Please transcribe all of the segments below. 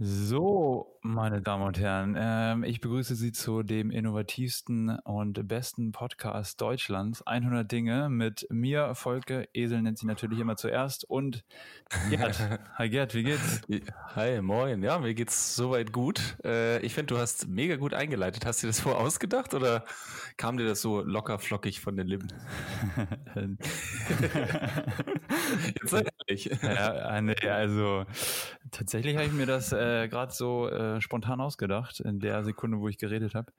So, meine Damen und Herren, ähm, ich begrüße Sie zu dem innovativsten und besten Podcast Deutschlands. 100 Dinge mit mir, Volke. Esel nennt sie natürlich immer zuerst. Und Gerd. Hi Gerd, wie geht's? Hi, moin. Ja, mir geht's soweit gut. Äh, ich finde, du hast mega gut eingeleitet. Hast du dir das vorher ausgedacht oder kam dir das so locker flockig von den Lippen? Jetzt ehrlich. Ja, nee, also tatsächlich habe ich mir das äh, gerade so äh, spontan ausgedacht, in der Sekunde, wo ich geredet habe.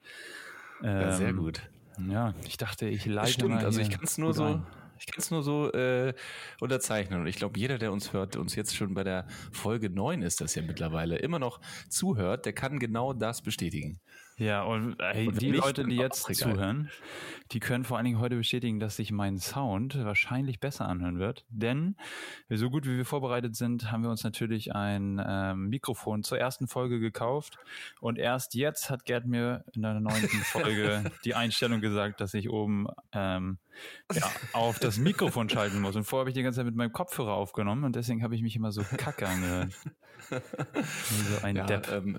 Ähm, ja, sehr ähm, gut. Ja, ich dachte, ich leite Stimmt, also ich kann es nur so, rein. Ich kann es nur so äh, unterzeichnen. Und ich glaube, jeder, der uns hört, uns jetzt schon bei der Folge 9 ist das ja mittlerweile, immer noch zuhört, der kann genau das bestätigen. Ja, und, äh, und die Leute, die jetzt zuhören, die können vor allen Dingen heute bestätigen, dass sich mein Sound wahrscheinlich besser anhören wird. Denn so gut wie wir vorbereitet sind, haben wir uns natürlich ein ähm, Mikrofon zur ersten Folge gekauft. Und erst jetzt hat Gerd mir in der neunten Folge die Einstellung gesagt, dass ich oben ähm, ja, auf das Mikrofon schalten muss. Und vorher habe ich die ganze Zeit mit meinem Kopfhörer aufgenommen und deswegen habe ich mich immer so kacke angehört. So ein ja, Depp. Ähm,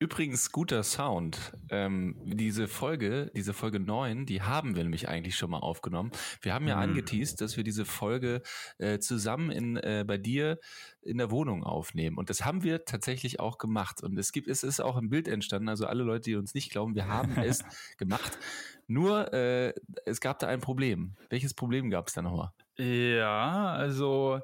Übrigens guter Sound. Ähm, diese Folge, diese Folge 9, die haben wir nämlich eigentlich schon mal aufgenommen. Wir haben ja mhm. angeteased, dass wir diese Folge äh, zusammen in, äh, bei dir in der Wohnung aufnehmen. Und das haben wir tatsächlich auch gemacht. Und es gibt, es ist auch ein Bild entstanden. Also alle Leute, die uns nicht glauben, wir haben es gemacht. Nur, äh, es gab da ein Problem. Welches Problem gab es da nochmal? Ja, also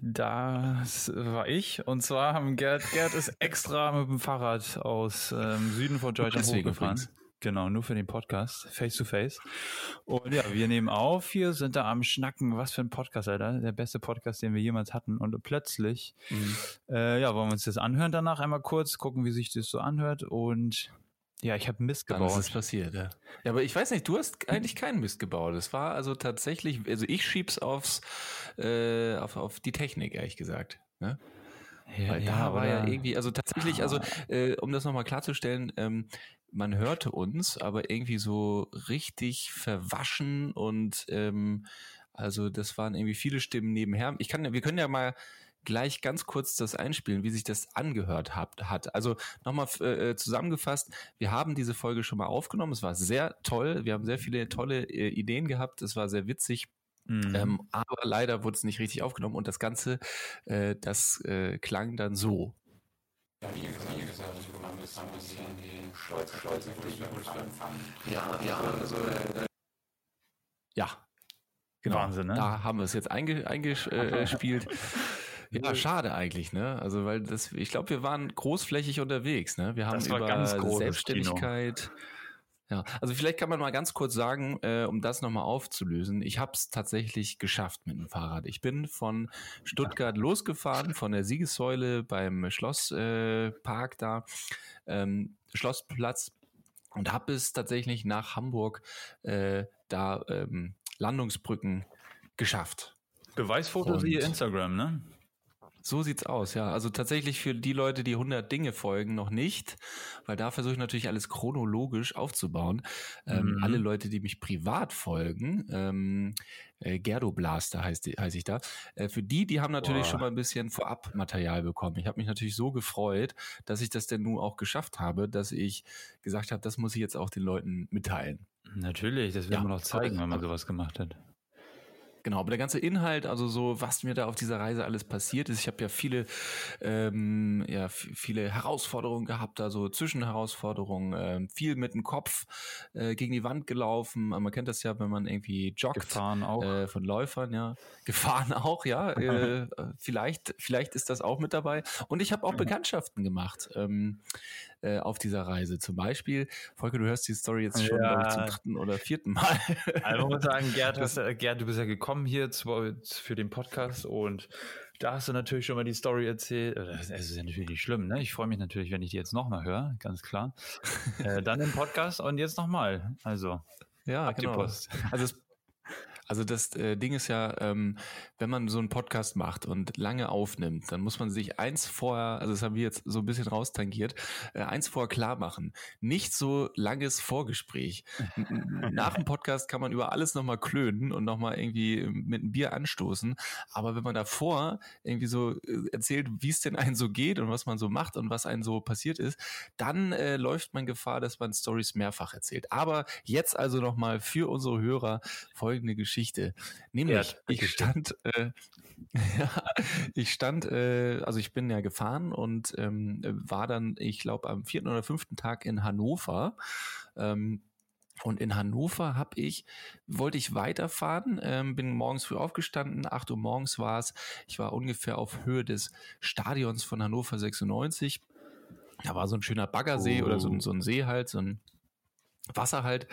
das war ich. Und zwar haben Gerd, Gerd ist extra mit dem Fahrrad aus ähm, Süden von Deutschland hochgefahren. Übrigens. Genau, nur für den Podcast, face to face. Und ja, wir nehmen auf hier, sind da am Schnacken. Was für ein Podcast, Alter. Der beste Podcast, den wir jemals hatten. Und plötzlich, mhm. äh, ja, wollen wir uns das anhören danach einmal kurz, gucken, wie sich das so anhört. Und ja, ich habe Mist gebaut. Dann ist es passiert, ja. Ja, aber ich weiß nicht, du hast eigentlich keinen Mist gebaut. Es war also tatsächlich, also ich schieb's aufs, äh, auf, auf die Technik, ehrlich gesagt. Ne? Ja, Weil ja, da war ja irgendwie, also tatsächlich, also äh, um das nochmal klarzustellen, ähm, man hörte uns, aber irgendwie so richtig verwaschen und ähm, also das waren irgendwie viele Stimmen nebenher. Ich kann, wir können ja mal gleich ganz kurz das einspielen, wie sich das angehört hat. hat. Also nochmal äh, zusammengefasst, wir haben diese Folge schon mal aufgenommen. Es war sehr toll. Wir haben sehr viele tolle äh, Ideen gehabt. Es war sehr witzig. Mhm. Ähm, aber leider wurde es nicht richtig aufgenommen und das Ganze, äh, das äh, klang dann so. Ja, wie gesagt, wie gesagt, wir haben jetzt ein bisschen die Schleuze, Schleuze, Ja, ja, also, äh, ja, Genau, Wahnsinn, ne? Da haben wir es jetzt einge, eingespielt. Ja, schade eigentlich, ne? Also weil das, ich glaube, wir waren großflächig unterwegs, ne? Wir haben über Selbstständigkeit. Kino. Ja, also vielleicht kann man mal ganz kurz sagen, äh, um das nochmal aufzulösen. Ich habe es tatsächlich geschafft mit dem Fahrrad. Ich bin von Stuttgart losgefahren, von der Siegessäule beim Schlosspark äh, da, ähm, Schlossplatz und habe es tatsächlich nach Hamburg äh, da ähm, Landungsbrücken geschafft. Beweisfotos wie Instagram, ne? So sieht's aus, ja. Also tatsächlich für die Leute, die 100 Dinge folgen, noch nicht, weil da versuche ich natürlich alles chronologisch aufzubauen. Ähm, mhm. alle Leute, die mich privat folgen, ähm, äh, Gerdo Blaster heißt, heiße ich da, äh, für die, die haben natürlich Boah. schon mal ein bisschen Vorab-Material bekommen. Ich habe mich natürlich so gefreut, dass ich das denn nun auch geschafft habe, dass ich gesagt habe, das muss ich jetzt auch den Leuten mitteilen. Natürlich, das will ja, man noch zeigen, wenn man sowas gemacht hat. Genau, aber der ganze Inhalt, also so, was mir da auf dieser Reise alles passiert ist, ich habe ja viele, ähm, ja, viele Herausforderungen gehabt, also Zwischenherausforderungen, ähm, viel mit dem Kopf äh, gegen die Wand gelaufen. Man kennt das ja, wenn man irgendwie joggt. Gefahren auch. Äh, von Läufern, ja. Gefahren auch, ja. äh, vielleicht, vielleicht ist das auch mit dabei. Und ich habe auch Bekanntschaften gemacht ähm, äh, auf dieser Reise. Zum Beispiel, Volker, du hörst die Story jetzt schon ja. ich, zum dritten oder vierten Mal. Also muss sagen, Gerd, hast, Gerd, du bist ja gekommen hier zu, für den Podcast und da hast du natürlich schon mal die Story erzählt. Es ist ja natürlich schlimm, ne? Ich freue mich natürlich, wenn ich die jetzt nochmal höre, ganz klar. äh, dann im Podcast und jetzt nochmal. Also, ja, genau. Also es Also das äh, Ding ist ja, ähm, wenn man so einen Podcast macht und lange aufnimmt, dann muss man sich eins vorher, also das haben wir jetzt so ein bisschen raustangiert, äh, eins vorher klar machen. Nicht so langes Vorgespräch. Nach dem Podcast kann man über alles nochmal klönen und nochmal irgendwie mit einem Bier anstoßen. Aber wenn man davor irgendwie so äh, erzählt, wie es denn einen so geht und was man so macht und was einem so passiert ist, dann äh, läuft man Gefahr, dass man Stories mehrfach erzählt. Aber jetzt also nochmal für unsere Hörer folgende Geschichte. Geschichte. Nämlich, ja, ich stand, äh, ja, ich stand, äh, also ich bin ja gefahren und ähm, war dann, ich glaube, am vierten oder fünften Tag in Hannover. Ähm, und in Hannover habe ich, wollte ich weiterfahren, ähm, bin morgens früh aufgestanden, 8 Uhr morgens war es. Ich war ungefähr auf Höhe des Stadions von Hannover 96. Da war so ein schöner Baggersee oh. oder so, oh. so ein See halt, so ein Wasser halt.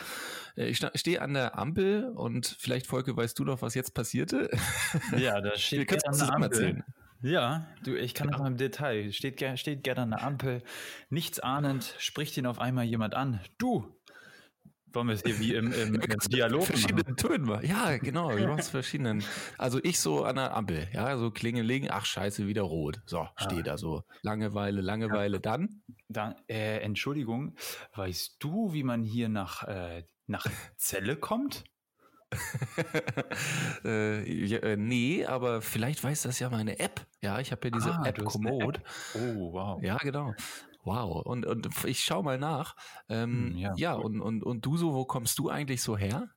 Äh, ich stehe an der Ampel und vielleicht, Volke, weißt du noch, was jetzt passierte? Ja, da steht gerne an der Ampel. Erzählen. Ja, du, ich kann ja. das mal im Detail. Steht, steht gerne an der Ampel. Nichts ahnend spricht ihn auf einmal jemand an. Du, wollen wir es hier wie im, im, im Dialog verschiedenen Tönen machen. Ja, genau, wir machen es verschiedenen. Also ich so an der Ampel, ja, so klingeling, ach scheiße, wieder rot. So, steht ah. da so. Langeweile, Langeweile, ja. dann? Dann, äh, Entschuldigung, weißt du, wie man hier nach, äh, nach Zelle kommt? äh, ja, äh, nee, aber vielleicht weiß das ja meine App. Ja, ich habe ja diese ah, App Komoot. Oh, wow. Ja, genau. Wow. Und, und ich schau mal nach. Ähm, hm, ja, ja und, und, und du so, wo kommst du eigentlich so her?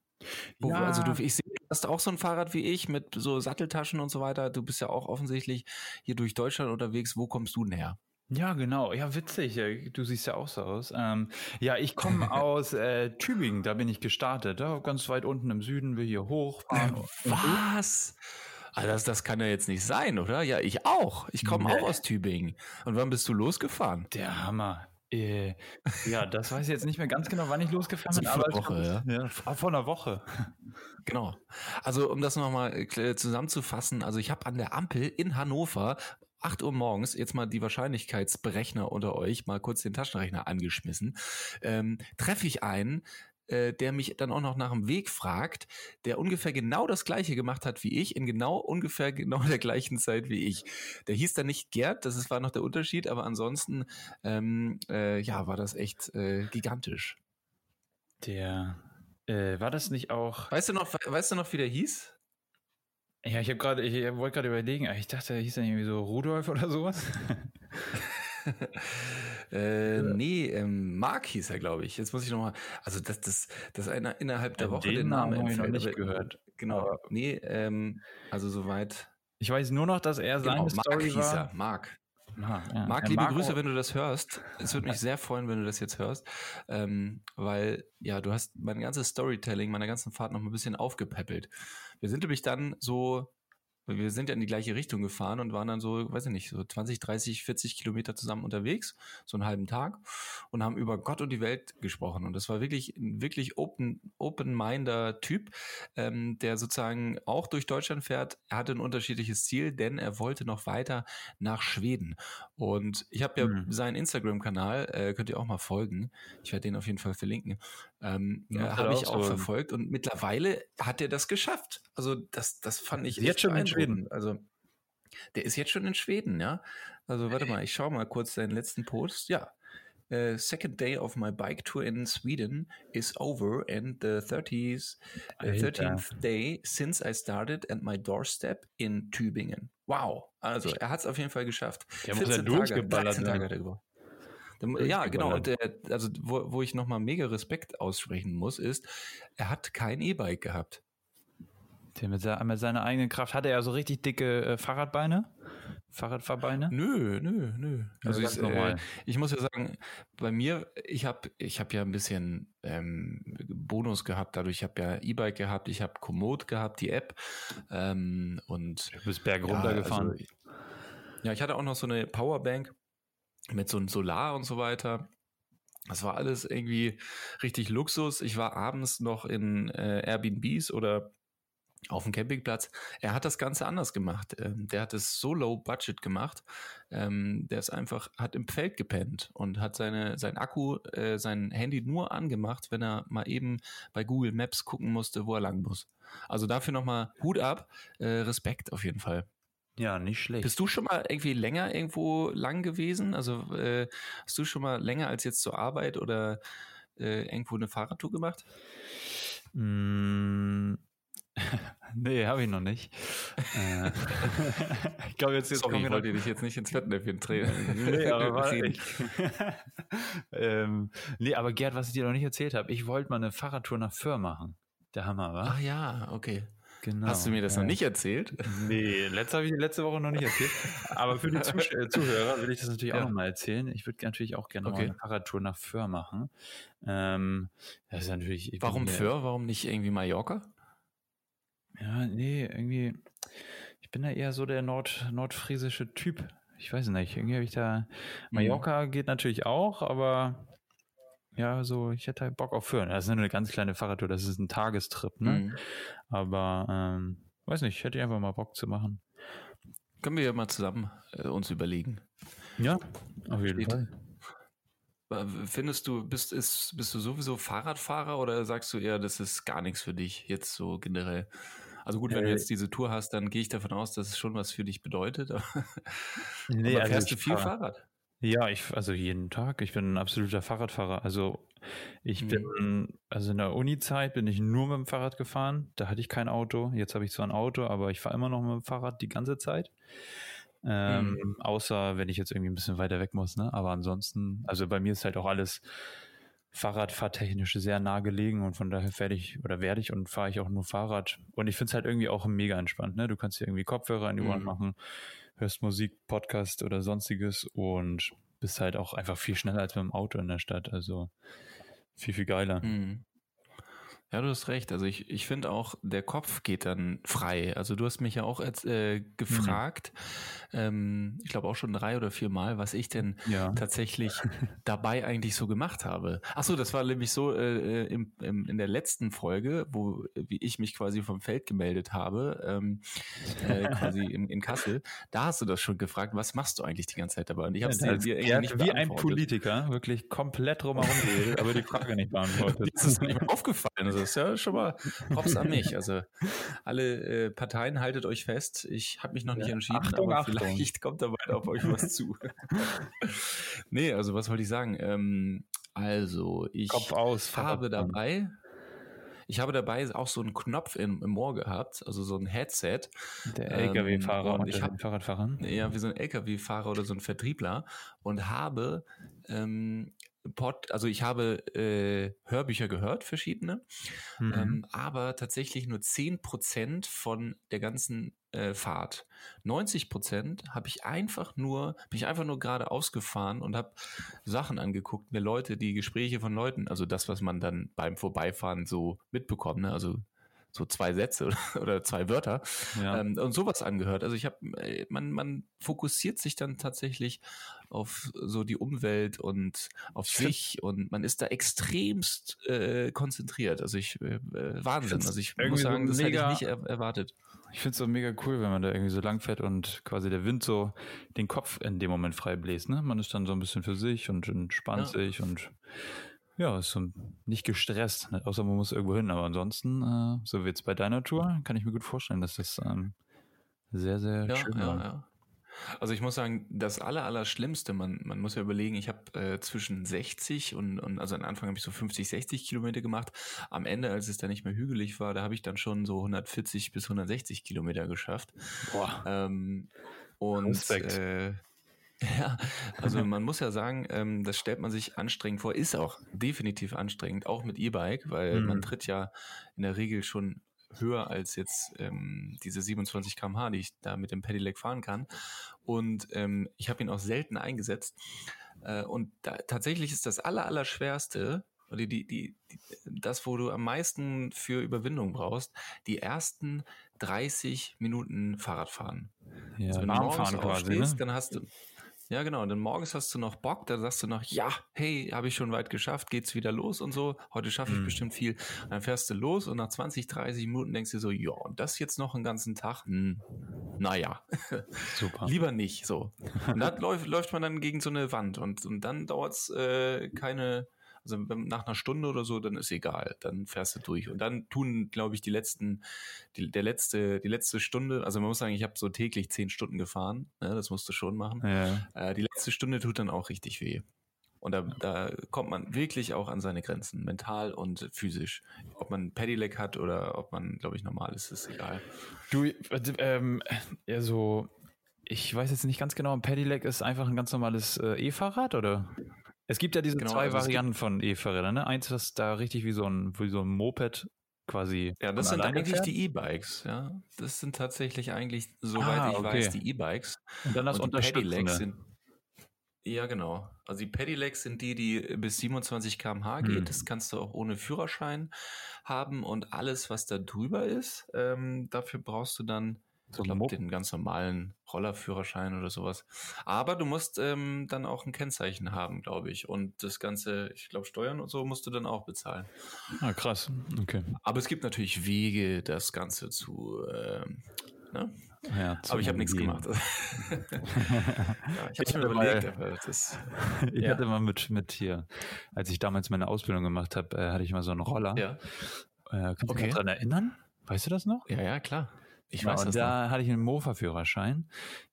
Wo, ja. Also du, ich sehe, du hast auch so ein Fahrrad wie ich mit so Satteltaschen und so weiter. Du bist ja auch offensichtlich hier durch Deutschland unterwegs. Wo kommst du denn her? Ja, genau. Ja, witzig. Du siehst ja auch so aus. Ähm, ja, ich komme aus äh, Tübingen. Da bin ich gestartet. Ja, ganz weit unten im Süden, will hier hochfahren. Was? Also das, das kann ja jetzt nicht sein, oder? Ja, ich auch. Ich komme nee. auch aus Tübingen. Und wann bist du losgefahren? Der Hammer. Äh, ja, das weiß ich jetzt nicht mehr ganz genau, wann ich losgefahren bin. Aber Woche, ja. ja. Vor einer Woche. Genau. Also um das nochmal äh, zusammenzufassen, also ich habe an der Ampel in Hannover 8 Uhr morgens, jetzt mal die Wahrscheinlichkeitsberechner unter euch, mal kurz den Taschenrechner angeschmissen, ähm, treffe ich einen, äh, der mich dann auch noch nach dem Weg fragt, der ungefähr genau das gleiche gemacht hat wie ich, in genau ungefähr genau der gleichen Zeit wie ich. Der hieß dann nicht Gerd, das ist, war noch der Unterschied, aber ansonsten ähm, äh, ja, war das echt äh, gigantisch. Der äh, war das nicht auch. Weißt du noch, weißt du noch, wie der hieß? Ja, ich habe gerade, ich wollte gerade überlegen, ich dachte, er hieß dann irgendwie so Rudolf oder sowas. äh, ja. Nee, ähm, Mark hieß er, glaube ich. Jetzt muss ich nochmal, also das, das, das einer innerhalb der Woche den Namen habe ich noch nicht gehört. Genau, aber nee, ähm, also soweit. Ich weiß nur noch, dass er seine genau, Story Mark hieß er, Mark. Mark, ja. Marc, liebe Marco. Grüße, wenn du das hörst. Es würde mich sehr freuen, wenn du das jetzt hörst, ähm, weil ja, du hast mein ganzes Storytelling meiner ganzen Fahrt noch ein bisschen aufgepäppelt. Wir sind nämlich dann so wir sind ja in die gleiche Richtung gefahren und waren dann so, weiß ich nicht, so 20, 30, 40 Kilometer zusammen unterwegs, so einen halben Tag und haben über Gott und die Welt gesprochen. Und das war wirklich ein wirklich open, open-minder Typ, ähm, der sozusagen auch durch Deutschland fährt. Er hatte ein unterschiedliches Ziel, denn er wollte noch weiter nach Schweden. Und ich habe ja mhm. seinen Instagram-Kanal, äh, könnt ihr auch mal folgen. Ich werde den auf jeden Fall verlinken. Ähm, ja, habe ich auch verfolgt und mittlerweile hat er das geschafft. Also das, das fand ich jetzt schon in Schweden. Also der ist jetzt schon in Schweden, ja. Also warte mal, ich schaue mal kurz seinen letzten Post. Ja. Uh, second day of my bike tour in Sweden is over and the 30th, uh, 13th day since I started at my doorstep in Tübingen. Wow. Also, er hat es auf jeden Fall geschafft. Der muss ja durchgeballert Tage, Tage hat er gebraucht. Ja, genau. Und der, also, wo, wo ich nochmal mega Respekt aussprechen muss, ist, er hat kein E-Bike gehabt. Der mit, seiner eigenen Kraft. Hatte er so richtig dicke äh, Fahrradbeine? Fahrradfahrbeine? Nö, nö, nö. Also ich, äh, ich, muss ja sagen, bei mir, ich habe ich hab ja ein bisschen ähm, Bonus gehabt, dadurch ich habe ja E-Bike gehabt, ich habe Komoot gehabt, die App ähm, und du bist berg runtergefahren. Ja, also, ja, ich hatte auch noch so eine Powerbank mit so einem Solar und so weiter. Das war alles irgendwie richtig Luxus. Ich war abends noch in äh, Airbnbs oder auf dem Campingplatz. Er hat das Ganze anders gemacht. Ähm, der hat es so low budget gemacht. Ähm, der ist einfach, hat im Feld gepennt und hat seine, sein Akku, äh, sein Handy nur angemacht, wenn er mal eben bei Google Maps gucken musste, wo er lang muss. Also dafür nochmal Hut ab, äh, Respekt auf jeden Fall. Ja, nicht schlecht. Bist du schon mal irgendwie länger irgendwo lang gewesen? Also äh, hast du schon mal länger als jetzt zur Arbeit oder äh, irgendwo eine Fahrradtour gemacht? Mm, nee, habe ich noch nicht. Äh, ich glaube, jetzt, jetzt Sorry, ich wollte dich jetzt nicht ins Fettnäpfchen drehen. nee, aber ähm, nee, aber Gerd, was ich dir noch nicht erzählt habe, ich wollte mal eine Fahrradtour nach Föhr machen. Der Hammer, wa? Ach ja, okay. Genau. Hast du mir das ja. noch nicht erzählt? Nee, letzte habe ich letzte Woche noch nicht erzählt. Aber für die Zuh äh, Zuhörer will ich das natürlich ja. auch nochmal erzählen. Ich würde natürlich auch gerne okay. mal eine Fahrradtour nach Föhr machen. Ähm, das ist natürlich. Warum Föhr? Warum nicht irgendwie Mallorca? Ja, nee, irgendwie. Ich bin da eher so der nord nordfriesische Typ. Ich weiß nicht. Irgendwie habe ich da. Mhm. Mallorca mhm. geht natürlich auch, aber ja, so, ich hätte halt Bock auf Föhren. Das ist eine ganz kleine Fahrradtour, das ist ein Tagestrip, ne? Mhm. Aber, ähm, weiß nicht, hätte ich einfach mal Bock zu machen. Können wir ja mal zusammen äh, uns überlegen. Ja, auf jeden Steht. Fall. Findest du, bist, ist, bist du sowieso Fahrradfahrer oder sagst du eher, das ist gar nichts für dich, jetzt so generell? Also gut, wenn äh, du jetzt diese Tour hast, dann gehe ich davon aus, dass es schon was für dich bedeutet. nee, aber also fährst du viel fahr, Fahrrad? Ja, ich, also jeden Tag. Ich bin ein absoluter Fahrradfahrer. Also ich mhm. bin, also in der Uni-Zeit bin ich nur mit dem Fahrrad gefahren. Da hatte ich kein Auto. Jetzt habe ich zwar ein Auto, aber ich fahre immer noch mit dem Fahrrad die ganze Zeit. Ähm, mhm. Außer wenn ich jetzt irgendwie ein bisschen weiter weg muss, ne? Aber ansonsten, also bei mir ist halt auch alles Fahrradfahrtechnisch sehr nah gelegen und von daher werde ich oder werde ich und fahre ich auch nur Fahrrad. Und ich finde es halt irgendwie auch mega entspannt, ne? Du kannst dir irgendwie Kopfhörer in die Ohren mhm. machen hörst Musik, Podcast oder sonstiges und bist halt auch einfach viel schneller als mit dem Auto in der Stadt. Also viel, viel geiler. Mhm. Ja, du hast recht. Also ich, ich finde auch, der Kopf geht dann frei. Also du hast mich ja auch als, äh, gefragt, mhm. ähm, ich glaube auch schon drei oder vier Mal, was ich denn ja. tatsächlich dabei eigentlich so gemacht habe. Ach so, das war nämlich so äh, im, im, in der letzten Folge, wo wie ich mich quasi vom Feld gemeldet habe, ähm, äh, quasi in, in Kassel. Da hast du das schon gefragt, was machst du eigentlich die ganze Zeit dabei? Und ich habe es ja, dir irgendwie nicht Wie ein Politiker, wirklich komplett drumherum geredet, aber die Frage nicht beantwortet. Das ist mir aufgefallen. Also ist ja schon mal Props an mich. Also alle äh, Parteien haltet euch fest. Ich habe mich noch nicht ja, entschieden, Achtung, aber Achtung. vielleicht kommt da bald auf euch was zu. nee, also was wollte ich sagen? Ähm, also ich Kopf aus, habe dabei ich habe dabei auch so einen Knopf im, im Ohr gehabt, also so ein Headset. Der LKW-Fahrer ähm, und ich hab, Fahrradfahrer. Ja, wie so ein LKW-Fahrer oder so ein Vertriebler und habe ähm, Pod, also ich habe äh, Hörbücher gehört, verschiedene, mhm. ähm, aber tatsächlich nur zehn Prozent von der ganzen äh, Fahrt. 90 Prozent habe ich einfach nur, bin ich einfach nur gerade ausgefahren und habe Sachen angeguckt, mir Leute, die Gespräche von Leuten, also das, was man dann beim Vorbeifahren so mitbekommt, ne? also so zwei Sätze oder, zwei Wörter ja. ähm, und sowas angehört. Also ich habe, äh, man, man fokussiert sich dann tatsächlich auf so die Umwelt und auf sich und man ist da extremst äh, konzentriert. Also ich äh, äh Wahnsinn. Also ich muss sagen, so das hätte ich nicht er erwartet. Ich finde es so mega cool, wenn man da irgendwie so lang fährt und quasi der Wind so den Kopf in dem Moment frei bläst. Ne? Man ist dann so ein bisschen für sich und entspannt ja. sich und ja, ist so nicht gestresst, ne? außer man muss irgendwo hin. Aber ansonsten, äh, so wie jetzt bei deiner Tour, kann ich mir gut vorstellen, dass das ähm, sehr, sehr ja, schön war. Ja, also ich muss sagen, das aller, aller Schlimmste, man, man muss ja überlegen, ich habe äh, zwischen 60 und, und also am Anfang habe ich so 50, 60 Kilometer gemacht. Am Ende, als es dann nicht mehr hügelig war, da habe ich dann schon so 140 bis 160 Kilometer geschafft. Boah. Ähm, und Respekt. Äh, Ja, also man muss ja sagen, ähm, das stellt man sich anstrengend vor, ist auch definitiv anstrengend, auch mit E-Bike, weil mhm. man tritt ja in der Regel schon höher als jetzt ähm, diese 27 km/h, die ich da mit dem Pedelec fahren kann. Und ähm, ich habe ihn auch selten eingesetzt. Äh, und da, tatsächlich ist das aller, aller schwerste, oder die, die, die, das, wo du am meisten für Überwindung brauchst, die ersten 30 Minuten Fahrradfahren. Ja, also wenn du morgens quasi, ne? dann hast du ja, genau. Und dann morgens hast du noch Bock, da sagst du noch, ja, hey, habe ich schon weit geschafft, geht's wieder los und so. Heute schaffe ich mhm. bestimmt viel. Und dann fährst du los und nach 20, 30 Minuten denkst du so, ja, und das jetzt noch einen ganzen Tag? Hm, naja, super. Lieber nicht. So. Und da läuft, läuft man dann gegen so eine Wand und, und dann dauert's äh, keine Also nach einer Stunde oder so, dann ist egal, dann fährst du durch. Und dann tun, glaube ich, die letzten, die, der letzte, die letzte Stunde, also man muss sagen, ich habe so täglich zehn Stunden gefahren, ne, das musst du schon machen. Ja. Äh, die letzte Stunde tut dann auch richtig weh. Und da, da kommt man wirklich auch an seine Grenzen, mental und physisch. Ob man Pedelec hat oder ob man, glaube ich, normal ist, ist egal. Du, ähm, ja, so, ich weiß jetzt nicht ganz genau, ein Pedelec ist einfach ein ganz normales äh, E-Fahrrad oder? Es gibt ja diese genau, zwei also Varianten von E-Fahrrädern, ne? Eins, was da richtig wie so ein, wie so ein Moped quasi. Ja, das sind eigentlich fährt. die E-Bikes, ja. Das sind tatsächlich eigentlich, soweit ah, ich okay. weiß, die E-Bikes. Und dann das und die Pedelecs sind ja, genau. Also die Pedelecs sind die, die bis 27 km/h geht. Mhm. Das kannst du auch ohne Führerschein haben und alles, was da drüber ist, ähm, dafür brauchst du dann so glaub, den ganz normalen Rollerführerschein oder sowas. Aber du musst ähm, dann auch ein Kennzeichen haben, glaube ich. Und das Ganze, ich glaube, Steuern und so musst du dann auch bezahlen. Ah, krass. Okay. Aber es gibt natürlich Wege, das Ganze zu ähm, ne? Ja, aber ich habe nichts gemacht. ja, ich habe mir überlegt, aber das. Ich ja. hatte mal mit, mit hier, als ich damals meine Ausbildung gemacht habe, äh, hatte ich mal so einen Roller. Ja. Äh, kannst du okay. dich daran erinnern? Weißt du das noch? Ja, ja, klar. Ich weiß ja, und da noch. hatte ich einen Mofa-Führerschein.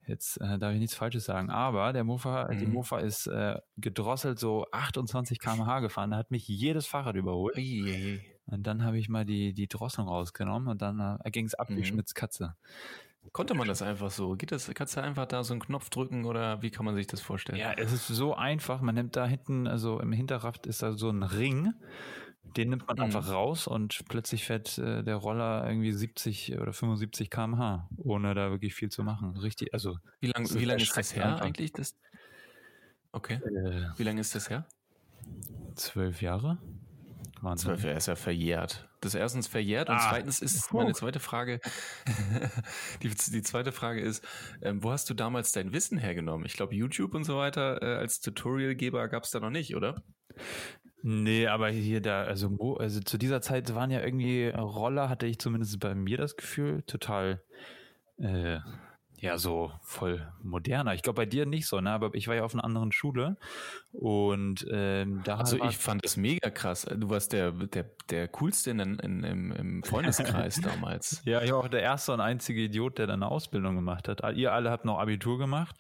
Jetzt äh, darf ich nichts Falsches sagen, aber der Mofa, mhm. die Mofa ist äh, gedrosselt so 28 km/h gefahren. Da hat mich jedes Fahrrad überholt. Ui. Und dann habe ich mal die, die Drosselung rausgenommen und dann äh, ging es ab mhm. wie Schmitz Katze. Konnte man das einfach so? Geht das, kannst du einfach da so einen Knopf drücken oder wie kann man sich das vorstellen? Ja, es ist so einfach. Man nimmt da hinten, also im Hinterraft ist da so ein Ring. Den nimmt man mhm. einfach raus und plötzlich fährt äh, der Roller irgendwie 70 oder 75 km/h, ohne da wirklich viel zu machen. Richtig, also. Wie lange wie lang ist das her einfach. eigentlich? Das, okay. Äh, wie lange ist das her? Zwölf Jahre. Wahnsinn. Zwölf Jahre ist ja verjährt. Das erstens verjährt und ah, zweitens ist meine zweite Frage, die, die zweite Frage ist, ähm, wo hast du damals dein Wissen hergenommen? Ich glaube, YouTube und so weiter äh, als Tutorialgeber gab es da noch nicht, oder? Nee, aber hier da, also, also zu dieser Zeit waren ja irgendwie Roller, hatte ich zumindest bei mir das Gefühl, total äh, ja so voll moderner. Ich glaube bei dir nicht so, ne? Aber ich war ja auf einer anderen Schule und ähm, da. Also ich fand das mega krass. Du warst der der der coolste in, in, im, im Freundeskreis damals. Ja, ich war auch der erste und einzige Idiot, der dann eine Ausbildung gemacht hat. Ihr alle habt noch Abitur gemacht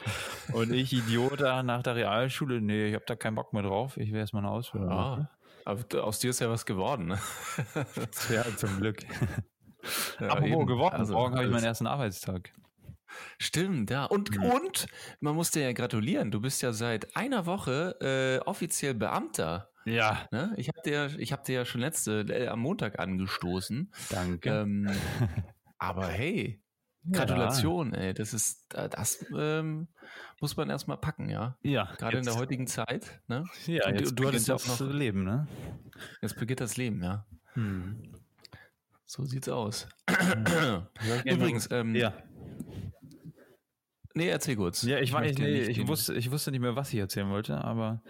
und ich Idiot da nach der Realschule. Nee, ich habe da keinen Bock mehr drauf. Ich will erstmal eine Ausbildung. Ah, aber aus dir ist ja was geworden. Ne? ja, zum Glück. Ja, Apropos geworden. Also, Morgen habe ich meinen ersten Arbeitstag. Stimmt, ja. Und, mhm. und man muss dir ja gratulieren. Du bist ja seit einer Woche äh, offiziell Beamter. Ja. Ne? Ich habe dir, ich hab dir ja schon letzte, äh, am Montag angestoßen. Danke. Ähm, aber hey, Gratulation, ja. ey. Das ist, äh, das ähm, muss man erstmal packen, ja. Ja. Gerade in der heutigen Zeit. Ne? Ja, jetzt du, du hattest ja auch noch Leben, ne? Jetzt beginnt das Leben, ja. Hm. So sieht's aus. Übrigens, ähm, ja. Nee, erzähl kurz. Ja, ich, ich, nee, ich, wusste, ich wusste nicht mehr, was ich erzählen wollte, aber